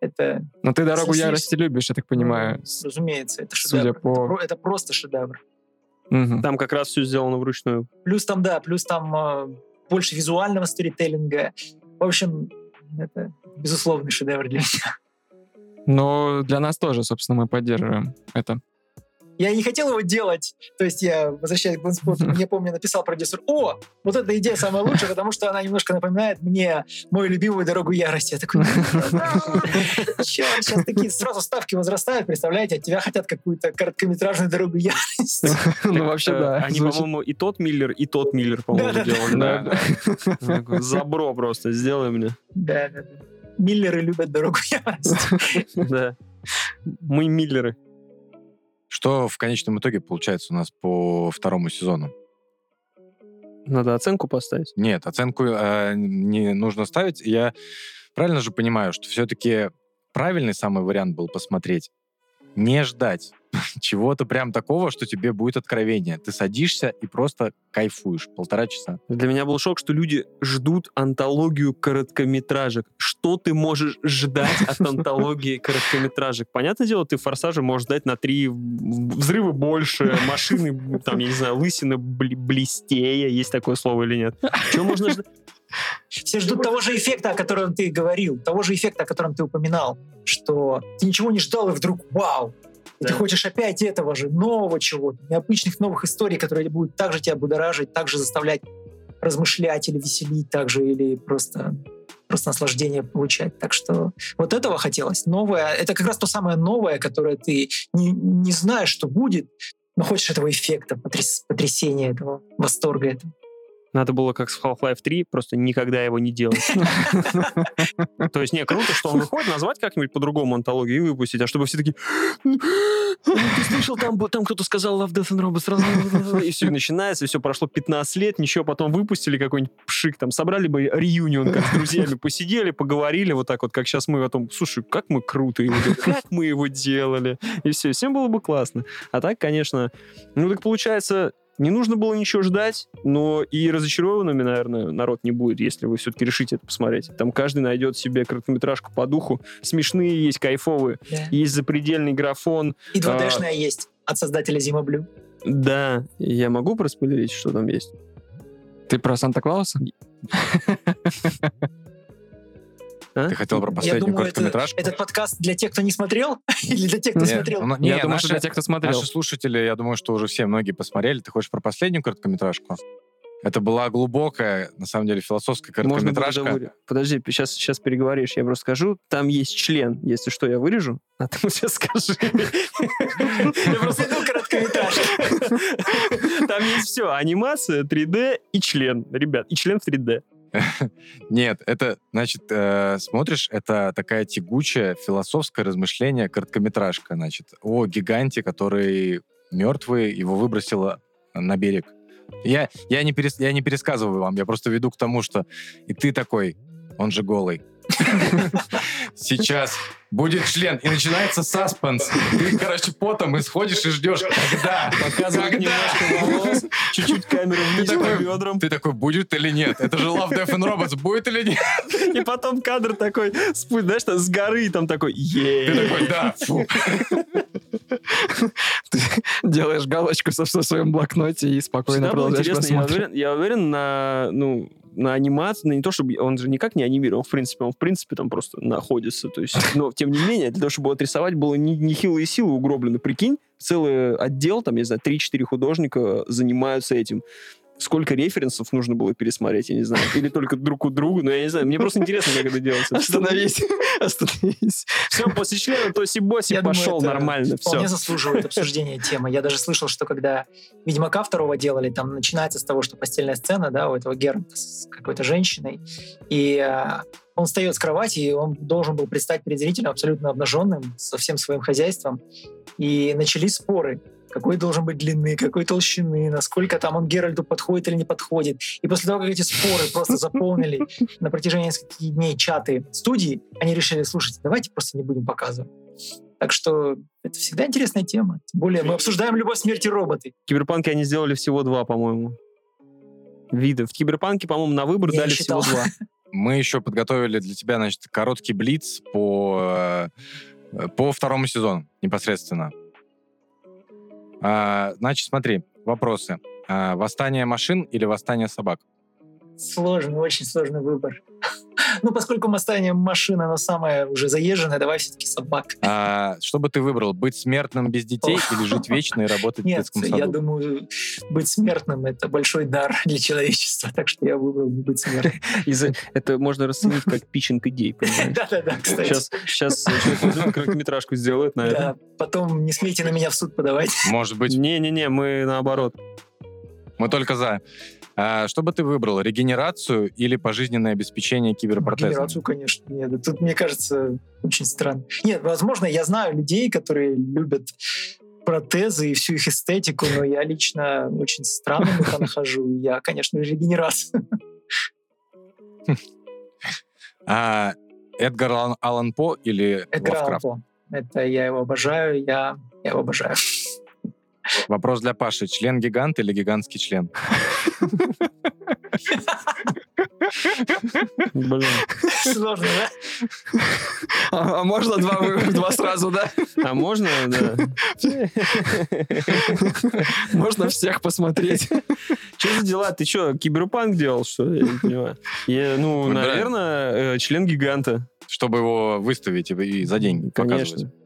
это, Но ты «Дорогу ярости» любишь, я так понимаю. ну, разумеется, это Судя шедевр. по- Это, про- это просто шедевр. Там как раз все сделано вручную. Плюс там, да, плюс там э, больше визуального сторителлинга. В общем, это безусловный шедевр для меня. Но для нас тоже, собственно, мы поддерживаем это. Я не хотел его делать. То есть я, возвращаясь к Блинспоту, мне, помню, написал продюсер, о, вот эта идея самая лучшая, потому что она немножко напоминает мне мою любимую «Дорогу ярости». Я такой, черт, сейчас такие сразу ставки возрастают, представляете, от тебя хотят какую-то короткометражную «Дорогу ярости». Ну, вообще, Э, да. Они, по-моему, и тот Миллер, и тот Миллер, по-моему, делали. Забро просто, сделай мне. Да, да, да. Миллеры любят «Дорогу ярости». Да. Мы Миллеры. Что в конечном итоге получается у нас по второму сезону? Надо оценку поставить. Нет, оценку э, не нужно ставить. Я правильно же понимаю, что все-таки правильный самый вариант был посмотреть. Не ждать чего-то прям такого, что тебе будет откровение. Ты садишься и просто кайфуешь полтора часа. Для меня был шок, что люди ждут антологию короткометражек. Что ты можешь ждать от антологии короткометражек? Понятное дело, ты форсажа можешь ждать на три взрыва больше, машины, там, я не знаю, лысины блестее, есть такое слово или нет? Чего можно ждать? Все ждут того же эффекта, о котором ты говорил, того же эффекта, о котором ты упоминал, что ты ничего не ждал, и вдруг вау! И ты Да. хочешь опять этого же, нового чего-то, необычных новых историй, которые будут также тебя будоражить, также заставлять размышлять или веселить также, или просто, просто наслаждение получать. Так что вот этого хотелось. Новое, это как раз то самое новое, которое ты не, не знаешь, что будет, но хочешь этого эффекта, потряс- потрясения этого, восторга этого. Надо было как с Half-Life 3, просто никогда его не делать. То есть, не, круто, что он выходит, назвать как-нибудь по-другому антологию и выпустить, а чтобы все такие... «Ну, Ты слышал, там, кто-то сказал Love, Death and Robots, сразу... И все, начинается, все, прошло 15 лет, ничего, потом выпустили какой-нибудь пшик, там, собрали бы реюнион, как с друзьями, посидели, поговорили вот так вот, как сейчас мы о том, слушай, как мы делали, как мы его делали, и все, всем было бы классно. А так, конечно, ну так получается, не нужно было ничего ждать, но и разочарованными, наверное, народ не будет, если вы все-таки решите это посмотреть. Там каждый найдет себе короткометражку по духу. Смешные есть, кайфовые. Есть запредельный графон. И 2D-шная есть от создателя Зима Блю. Да, я могу проспойлерить, что там есть? Ты про Санта-Клауса? А? Ты хотел про Я последнюю думаю, это, короткометражку? этот подкаст для тех, кто не смотрел, или для тех, кто Нет, смотрел? ну, Я не, думаю, наши- что для тех, кто смотрел. Наши слушатели, я думаю, что уже все, многие посмотрели. Ты хочешь про последнюю короткометражку? Это была глубокая, на самом деле, философская Можно было короткометражка. договорить. Подожди, сейчас, сейчас переговоришь, я просто скажу. Там есть член, если что, я вырежу, а ты сейчас скажи. Я просто иду короткометражки. Там есть все, анимация, 3D и член, ребят, и член в 3D. Нет, это, значит, э, смотришь, это такая тягучая философское размышление, короткометражка, значит, о гиганте, который мертвый, его выбросило на берег. Я, я, не перес- я не пересказываю вам, я просто веду к тому, что и ты такой, он же голый. Сейчас будет член, и начинается саспенс. Ты, короче, потом исходишь и ждешь, когда, Показывает когда. немножко волос, чуть-чуть камеру вниз Ты по такой- бедрам. Ты такой, будет или нет? Это же Love, Death and Robots, будет или нет? И потом кадр такой, спу- знаешь, там с горы, там такой, Ты е такой, да, фу. Делаешь галочку со- в своем блокноте и спокойно Всегда продолжаешь интересно, я просмотр. уверен, я уверен на, ну, на анимации, на не то чтобы, он же никак не анимирован, в принципе, он в принципе там просто находится, то есть, но тем не менее, для того, чтобы его отрисовать, было не- нехилые силы угроблены, прикинь, целый отдел, там, я не знаю, 3-4 художника занимаются этим. Сколько референсов нужно было пересмотреть, я не знаю. Или только друг у друга, но я не знаю. Мне просто интересно, как это делается. Остановись, остановись. Все, после члена Тоси-Боси Я думаю, пошел это нормально. Все. Вполне заслуживает обсуждения темы. Я даже слышал, что когда Ведьмака второго делали, там начинается с того, что постельная сцена, да, у этого Геральта с какой-то женщиной, и а, он встает с кровати, и он должен был предстать перед зрителем абсолютно обнаженным, со всем своим хозяйством. И начались споры. Какой должен быть длины, какой толщины, насколько там он Геральту подходит или не подходит. И после того, как эти споры просто заполнили на протяжении нескольких дней чаты студии, они решили, слушайте, давайте просто не будем показывать. Так что это всегда интересная тема. Тем более мы обсуждаем любовь, смерть и роботы. В Киберпанке они сделали всего два, по-моему, вида. В Киберпанке, по-моему, на выбор Я дали всего два. Мы еще подготовили для тебя, значит, короткий блиц по, э, по второму сезону непосредственно. А, значит, смотри, вопросы. А, восстание машин или восстание собак? Сложный, очень сложный выбор. Ну, поскольку восстание машина, оно самое уже заезженное, давай все-таки собак. А, что бы ты выбрал, быть смертным без детей или жить вечно и работать в Нет, детском я саду? думаю, быть смертным — это большой дар для человечества, так что я выбрал бы быть смертным. Это можно расценить как питчинг идей, понимаешь? Да-да-да, кстати. Сейчас, сейчас человек короткометражку сделает, наверное. Да, потом не смейте на меня в суд подавать. Может быть, Не-не-не, мы наоборот. Мы только за. А, что бы ты выбрал, регенерацию или пожизненное обеспечение киберпротезами? Генерацию, конечно, нет. Тут, мне кажется, очень странно. Нет, возможно, я знаю людей, которые любят протезы и всю их эстетику, но я лично очень странно это нахожу. Я, конечно, регенерат. А Эдгар Аллан, Аллан По или Эдгар Аллан Лавкрафт? По. Это я его обожаю, я, я его обожаю. Вопрос для Паши. Член гигант или гигантский член? Блин. Сложно, да? А, а можно два, два сразу, да? А можно, да? Можно всех посмотреть. Что за дела? Ты что, киберпанк делал, что ли? Я не понимаю. Я, ну, наверное, э, член гиганта. Чтобы его выставить и, и за деньги показывать. Конечно.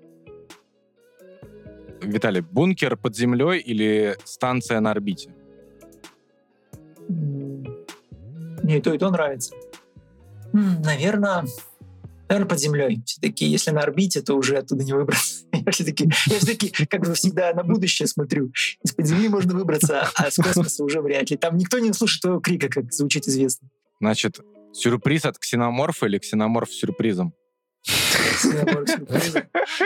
Виталий, бункер под землей или станция на орбите? Мне и то, и то нравится. Наверное, наверное, под землей. Все-таки, если на орбите, то уже оттуда не выбраться. Я все-таки, я все-таки, как бы всегда, на будущее смотрю. Из-под земли можно выбраться, а с космоса уже вряд ли. Там никто не услышит твоего крика, как звучит известно. Значит, сюрприз от ксеноморфа или ксеноморф с сюрпризом?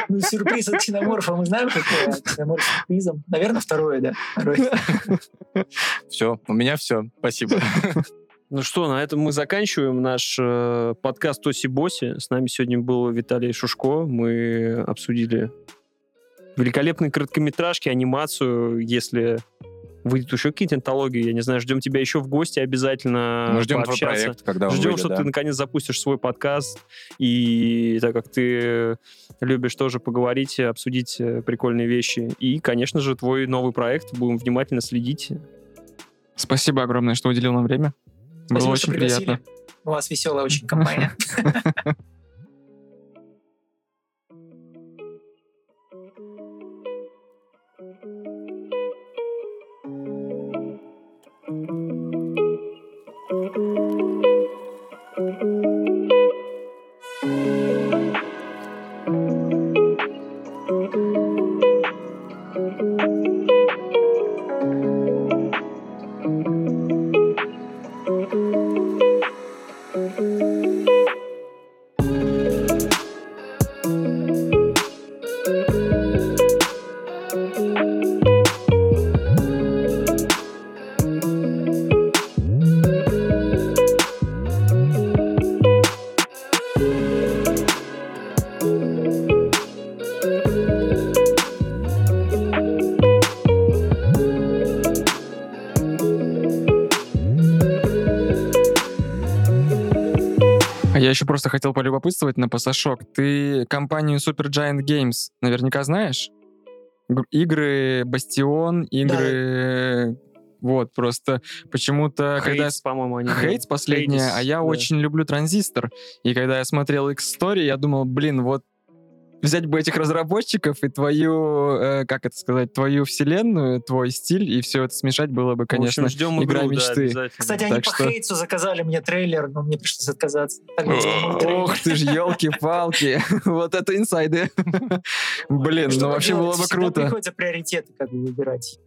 Ну, сюрприз от ксеноморфа мы знаем, какой, с сюрпризом. Наверное, второе, да. Второе. Все, у меня все. Спасибо. Ну что, на этом мы заканчиваем наш э, подкаст Тоси Боси. С нами сегодня был Виталий Шушко. Мы обсудили великолепные короткометражки, анимацию. Если выйдут еще какие-то антологии, я не знаю, ждем тебя еще в гости обязательно Мы ждем твой пообщаться. проект, когда он Ждем, выйдет, что да. ты наконец запустишь свой подкаст. И так как ты любишь тоже поговорить, обсудить э, прикольные вещи. И, конечно же, твой новый проект. Будем внимательно следить. Спасибо огромное, что уделил нам время. Было Спасибо, что очень пригласили. приятно. У вас веселая очень компания. А я просто хотел полюбопытствовать на пасашок. Ты компанию Supergiant Games наверняка знаешь? Игры Бастион, игры... Вот, просто почему-то, когда... Хейтс, по-моему, они Хейтс последняя, Хейдис, а я да. очень люблю Транзистор. И когда я смотрел их story, я думал, блин, вот взять бы этих разработчиков и твою, э, как это сказать, твою вселенную, твой стиль, и все это смешать было бы, В общем, конечно, ждем игра игру, да, мечты. обязательно. Кстати, они Так по что- Хейтсу заказали мне трейлер, но мне пришлось отказаться. Ох ты ж, елки-палки. Вот это инсайды. Блин, Что ну вообще было бы круто. приходится приоритеты как бы выбирать.